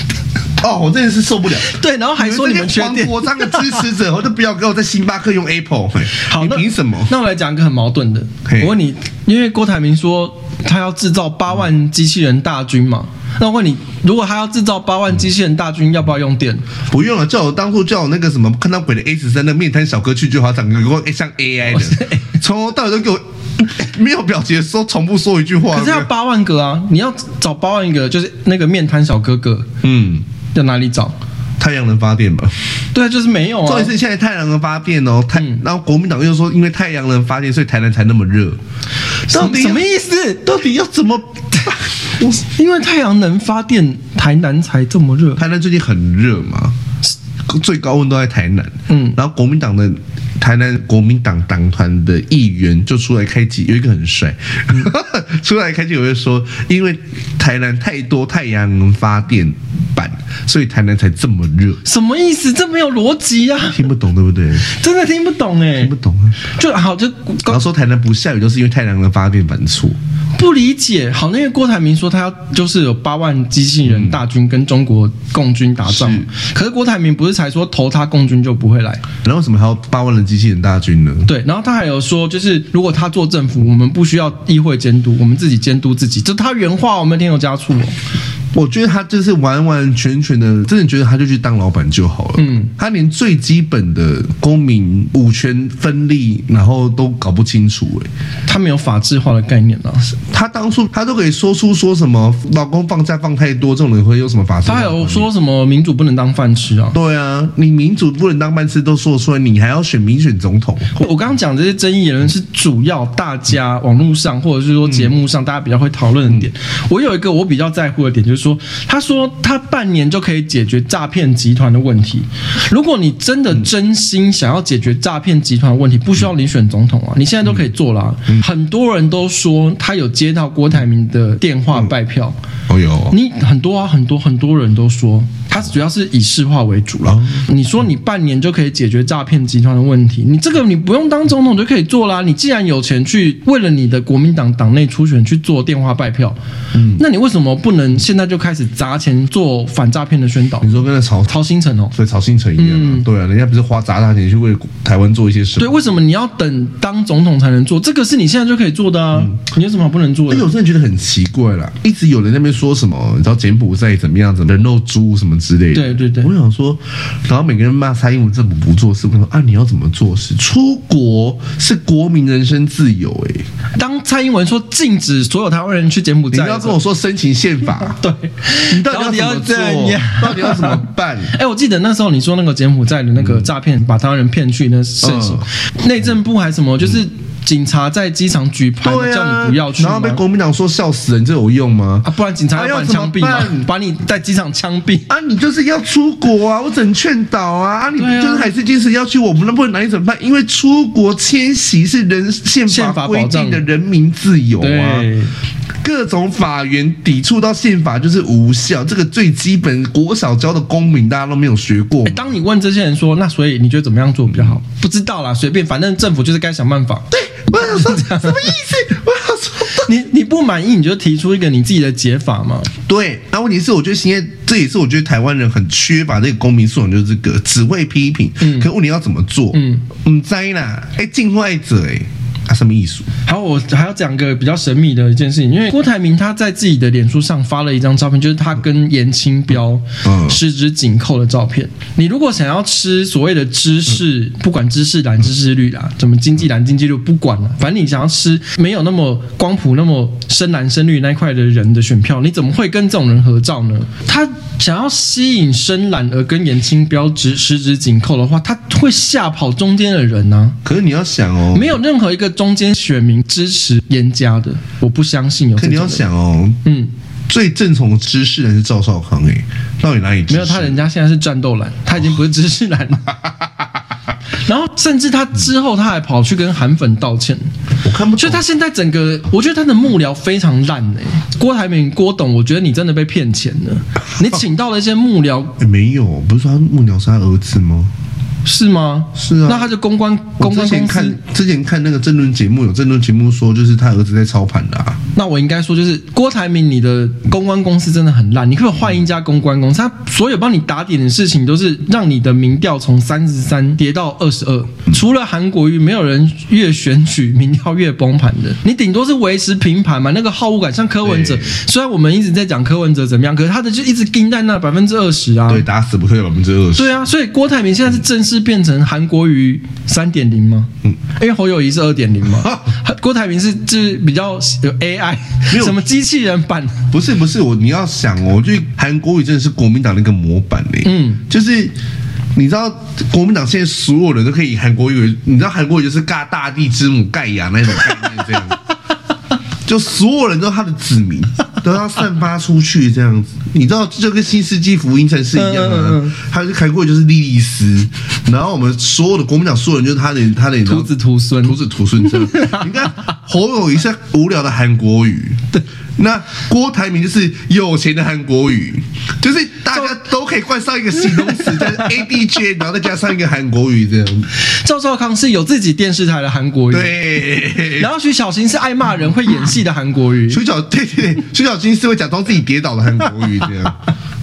哦，我真的是受不了。对，然后还说你们缺电，黄国昌的支持者，我就不要给我在星巴克用 Apple。好，你凭什么？那我来讲一个很矛盾的。我问你，因为郭台铭说他要制造八万机器人大军嘛？那我问你，如果他要制造八万机器人大军，要不要用电？不用了，叫我当初叫我那个什么看到鬼的 A 十三的面瘫小哥去就好，长得像 AI 的，从头到尾都给我 没有表情的时候重复说一句话。可是要八万个啊！你要找八万个，就是那个面瘫小哥哥。嗯，在哪里找？太阳能发电吧？对，就是没有啊。重点是现在太阳能发电哦，太，然后国民党又说因为太阳能发电，所以台南才那么热。到底什么意思？到底要怎么？我 因为太阳能发电，台南才这么热。台南最近很热嘛，最高温都在台南。嗯，然后国民党的台南国民党党团的议员就出来开机，有一个很帅，嗯、出来开机我就说，因为台南太多太阳能发电板，所以台南才这么热。什么意思？这没有逻辑啊！听不懂对不对？真的听不懂哎、欸，听不懂啊！就好就，然后说台南不下雨，都是因为太阳能发电板错。不理解，好，那个郭台铭说他要就是有八万机器人大军跟中国共军打仗，嗯、可是郭台铭不是才说投他共军就不会来，然后为什么还要八万机器人大军呢？对，然后他还有说，就是如果他做政府，我们不需要议会监督，我们自己监督自己，这他原话，我们添油加醋。我觉得他就是完完全全的，真的觉得他就去当老板就好了。嗯，他连最基本的公民五权分立，然后都搞不清楚。哎，他没有法制化的概念啊。他当初他都可以说出说什么老公放假放太多，这种人会有什么法制？他有说什么民主不能当饭吃啊？对啊，你民主不能当饭吃都说出来，你还要选民选总统？我刚刚讲这些争议言论是主要大家网络上或者是说节目上大家比较会讨论的点。我有一个我比较在乎的点就是。说，他说他半年就可以解决诈骗集团的问题。如果你真的真心想要解决诈骗集团的问题，不需要你选总统啊，你现在都可以做了。很多人都说他有接到郭台铭的电话拜票。哦，有你很多啊，很多很多人都说。它主要是以市话为主了。哦、你说你半年就可以解决诈骗集团的问题，你这个你不用当总统就可以做啦。你既然有钱去为了你的国民党党内初选去做电话拜票，嗯，那你为什么不能现在就开始砸钱做反诈骗的宣导？你说跟那曹曹新诚哦，所以曹新诚一样、啊，嗯、对啊，人家不是花砸大钱去为台湾做一些事，对，为什么你要等当总统才能做？这个是你现在就可以做的啊，嗯、你有什么不能做的？哎，我真的觉得很奇怪啦，一直有人在那边说什么，你知道柬埔寨怎么样，怎么人肉猪什么之类的。对对对，我想说，然后每个人骂蔡英文政府不做事，我说啊，你要怎么做事？出国是国民人身自由、欸，哎，当蔡英文说禁止所有台湾人去柬埔寨，你要跟我说申请宪法，对，你到底要怎么做？到底要怎么办？哎，我记得那时候你说那个柬埔寨的那个诈骗，把台湾人骗去那事情，内政部还什么，就是。警察在机场举牌，啊、叫你不要去，然后被国民党说笑死人，这有用吗？啊，不然警察要把你枪毙吗？把你在机场枪毙啊！你就是要出国啊！我只能劝导啊！啊，你就是还是坚持要去，我们能不能拿你怎么办？因为出国迁徙是人宪法规定的人民自由啊。各种法源抵触到宪法就是无效，这个最基本国小教的公民大家都没有学过。当你问这些人说，那所以你觉得怎么样做比较好？不知道啦，随便，反正政府就是该想办法。对，我想说什么意思？我想说，你你不满意你就提出一个你自己的解法嘛。对，那问题是我觉得现在这也是我觉得台湾人很缺乏这个公民素养，就是这个只会批评，嗯，可问你要怎么做？嗯，唔知啦，哎，境外者哎。啊、什么艺术？好，我还要讲个比较神秘的一件事情，因为郭台铭他在自己的脸书上发了一张照片，就是他跟严清标十指紧扣的照片。你如果想要吃所谓的知识，不管知识蓝、知识绿啦，怎么经济蓝、经济绿，不管了，反正你想要吃没有那么光谱、那么深蓝、深绿那一块的人的选票，你怎么会跟这种人合照呢？他想要吸引深蓝而跟颜清标直十指紧扣的话，他会吓跑中间的人呢、啊。可是你要想哦，没有任何一个。中间选民支持颜家的，我不相信有。可你要想哦，嗯，最正统的知识人是赵少康哎，到底哪里？没有他，人家现在是战斗蓝，他已经不是知识蓝了。然后甚至他之后他还跑去跟韩粉道歉，我看不。所以他现在整个，我觉得他的幕僚非常烂哎。郭台铭、郭董，我觉得你真的被骗钱了。你请到了一些幕僚，没有，不是说他幕僚是他儿子吗？是吗？是啊，那他就公关公关公司。之前看之前看那个政论节目，有政论节目说，就是他儿子在操盘的啊。那我应该说，就是郭台铭，你的公关公司真的很烂。你可以换一家公关公司，他所有帮你打点的事情，都是让你的民调从三十三跌到二十二。除了韩国瑜，没有人越选举民调越崩盘的。你顶多是维持平盘嘛。那个好恶感，像柯文哲，虽然我们一直在讲柯文哲怎么样，可是他的就一直盯在那百分之二十啊。对，打死不退百分之二十。对啊，所以郭台铭现在是正式。是变成韩国瑜三点零吗？嗯，因为侯友谊是二点零嘛。郭台铭是就是比较有 AI，没有什么机器人版。不是不是，我你要想哦，我觉得韩国瑜真的是国民党那个模板嘞。嗯，就是你知道国民党现在所有人都可以以韩国瑜，你知道韩国瑜就是尬大地之母盖亚那种概念，这样，就所有人都是他的子民。都要散发出去这样子，你知道，这就跟新世纪福音城是一样啊。他就开过就是莉莉丝，然后我们所有的国民党所有人就是他的他的徒子徒孙，徒子徒孙这样。你看侯友一下无聊的韩国语，对。那郭台铭就是有钱的韩国语，就是大家都可以冠上一个形容词，叫 A D J，然后再加上一个韩国语这样。赵少康是有自己电视台的韩国语，对。然后徐小新是爱骂人、会演戏的韩国语。徐小对对对，徐小新是会假装自己跌倒的韩国语这样。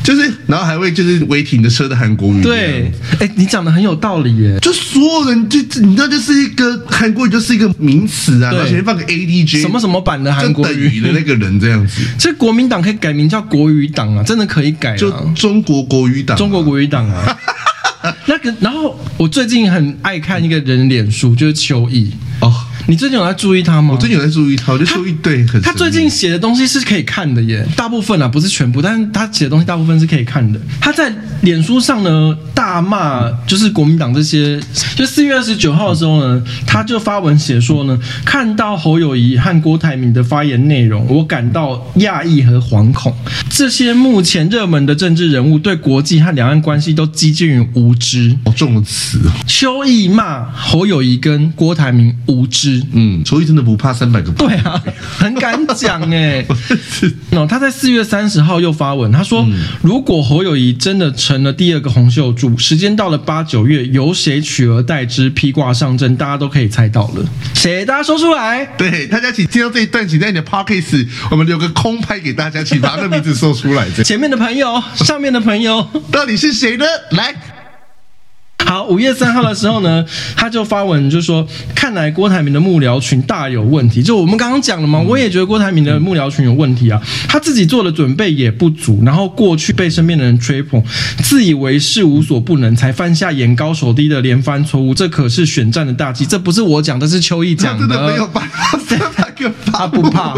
就是，然后还会就是违停的车的韩国语。对，哎，你讲的很有道理耶。就所有人就你知道，就是一个韩国语，就是一个名词啊，而且放个 ADJ 什么什么版的韩国语的那个人这样子。所以国民党可以改名叫国语党啊，真的可以改啊。就中国国语党，中国国语党啊。那个，然后我最近很爱看一个人脸书，就是邱毅哦。你最近有在注意他吗？我最近有在注意他，我就注意对，他最近写的东西是可以看的耶，大部分啊不是全部，但是他写的东西大部分是可以看的。他在脸书上呢大骂，就是国民党这些。就四月二十九号的时候呢，他就发文写说呢，看到侯友谊和郭台铭的发言内容，我感到讶异和惶恐。这些目前热门的政治人物对国际和两岸关系都几近于无知。好重的词。邱毅骂侯友谊跟郭台铭无知。，嗯，邱毅真的不怕三百个。对啊，很敢讲哎。哦，他在四月三十号又发文，他说：“嗯、如果侯友谊真的成了第二个洪秀柱，时间到了八九月，由谁取而代之，披挂上阵，大家都可以猜到了。谁？大家说出来。对，大家请听到这一段，请在你的 Podcast 我们留个空拍给大家，请把他的名字说出来。前面的朋友，上面的朋友，到底是谁呢？来。”好，五月三号的时候呢，他就发文就说，看来郭台铭的幕僚群大有问题。就我们刚刚讲了嘛，我也觉得郭台铭的幕僚群有问题啊，他自己做的准备也不足，然后过去被身边的人吹捧，自以为是无所不能，才犯下眼高手低的连番错误。这可是选战的大忌，这不是我讲的，是邱毅讲的。真的没有办法，他怕不怕？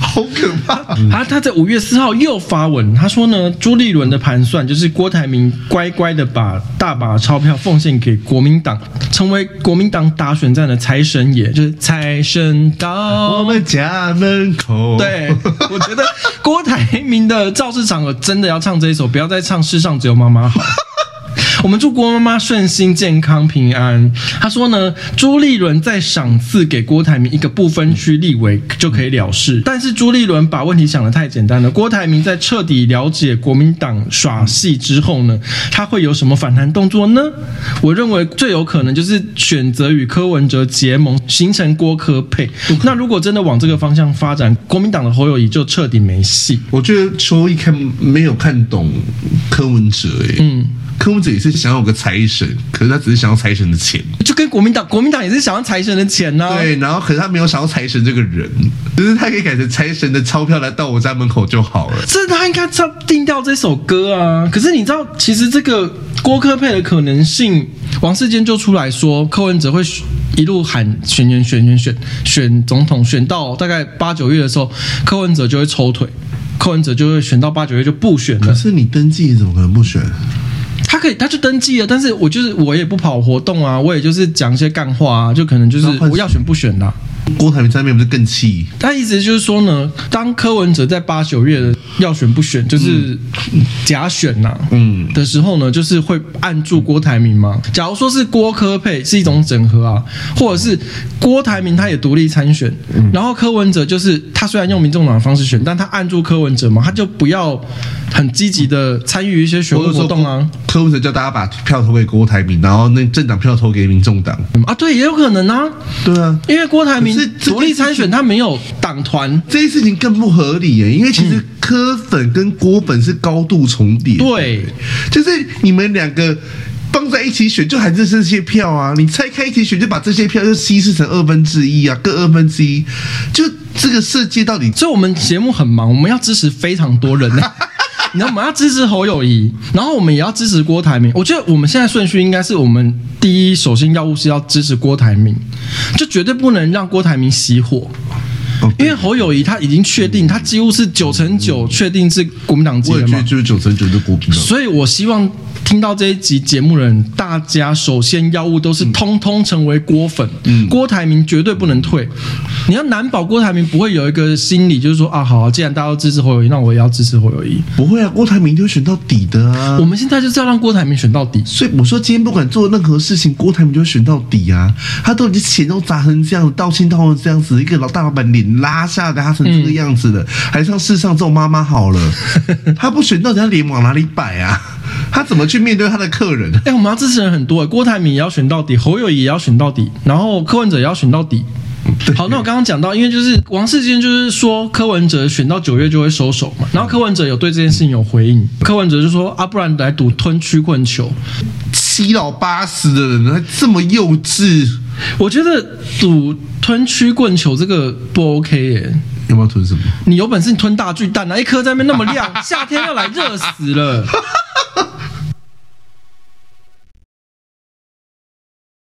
好可怕！啊，他在五月四号又发文，他说呢，朱立伦的盘算就是郭台铭乖乖的把大把钞票。奉献给国民党，成为国民党打选战的财神爷，就是财神到我们家门口。对，我觉得郭台铭的造势场合真的要唱这一首，不要再唱《世上只有妈妈好》。我们祝郭妈妈顺心、健康、平安。他说呢，朱立伦再赏赐给郭台铭一个不分区立委就可以了事。但是朱立伦把问题想得太简单了。郭台铭在彻底了解国民党耍戏之后呢，他会有什么反弹动作呢？我认为最有可能就是选择与柯文哲结盟，形成郭柯配。那如果真的往这个方向发展，国民党的侯友谊就彻底没戏。我觉得邱一看没有看懂柯文哲，哎，嗯。柯文哲也是想要有个财神，可是他只是想要财神的钱，就跟国民党，国民党也是想要财神的钱呢、啊。对，然后可是他没有想要财神这个人，就是他可以改成财神的钞票来到我家门口就好了。这他应该要定掉这首歌啊。可是你知道，其实这个郭科配的可能性，王世坚就出来说，柯文哲会一路喊选选选选选选总统，选到大概八九月的时候，柯文哲就会抽腿，柯文哲就会选到八九月就不选了。可是你登记怎么可能不选？他可以，他就登记了，但是我就是我也不跑活动啊，我也就是讲一些干话啊，就可能就是我要选不选的。郭台铭在那边不是更气？他意思就是说呢，当柯文哲在八九月的要选不选，就是假选呐，嗯的时候呢，就是会按住郭台铭嘛。假如说是郭柯配是一种整合啊，或者是郭台铭他也独立参选，然后柯文哲就是他虽然用民众党的方式选，但他按住柯文哲嘛，他就不要很积极的参与一些选务活动啊。柯文哲叫大家把票投给郭台铭，然后那政党票投给民众党啊，对，也有可能啊，对啊，因为郭台铭。是独立参选，他没有党团，这些事情更不合理耶。因为其实柯粉跟郭粉是高度重叠，对，就是你们两个放在一起选，就还是这些票啊。你拆开一起选，就把这些票就稀释成二分之一啊，各二分之一，就这个设计到底。所以我们节目很忙，我们要支持非常多人呢。你知道我们要支持侯友谊，然后我们也要支持郭台铭。我觉得我们现在顺序应该是我们第一，首先要务是要支持郭台铭，就绝对不能让郭台铭熄火。因为侯友谊他已经确定，他几乎是九成九确定是国民党籍了嘛，就是九成九的国民党。所以我希望。听到这一集节目的人，大家首先要务都是通通成为郭粉，嗯，郭台铭绝对不能退。你要难保郭台铭不会有一个心理，就是说啊，好，既然大家都支持侯友谊，那我也要支持侯友谊。不会啊，郭台铭就会选到底的啊。我们现在就是要让郭台铭选到底。所以我说，今天不管做任何事情，郭台铭就会选到底啊。他都已经钱都砸成这样子，道歉道成这样子，一个老大老板脸拉下来，他成这个样子了，嗯、还像世上这种妈妈好了。他不选到底，他脸往哪里摆啊？他怎么去面对他的客人？哎、欸，我们要支持人很多，郭台铭也要选到底，侯友宜也要选到底，然后柯文哲也要选到底。好，那我刚刚讲到，因为就是王世坚就是说柯文哲选到九月就会收手嘛，然后柯文哲有对这件事情有回应，柯文哲就说啊，不然来赌吞曲棍球，七老八十的人还这么幼稚，我觉得赌吞曲棍球这个不 OK 耶。要不要吞什么？你有本事你吞大巨蛋啊！一颗在那边那么亮，夏天要来热死了。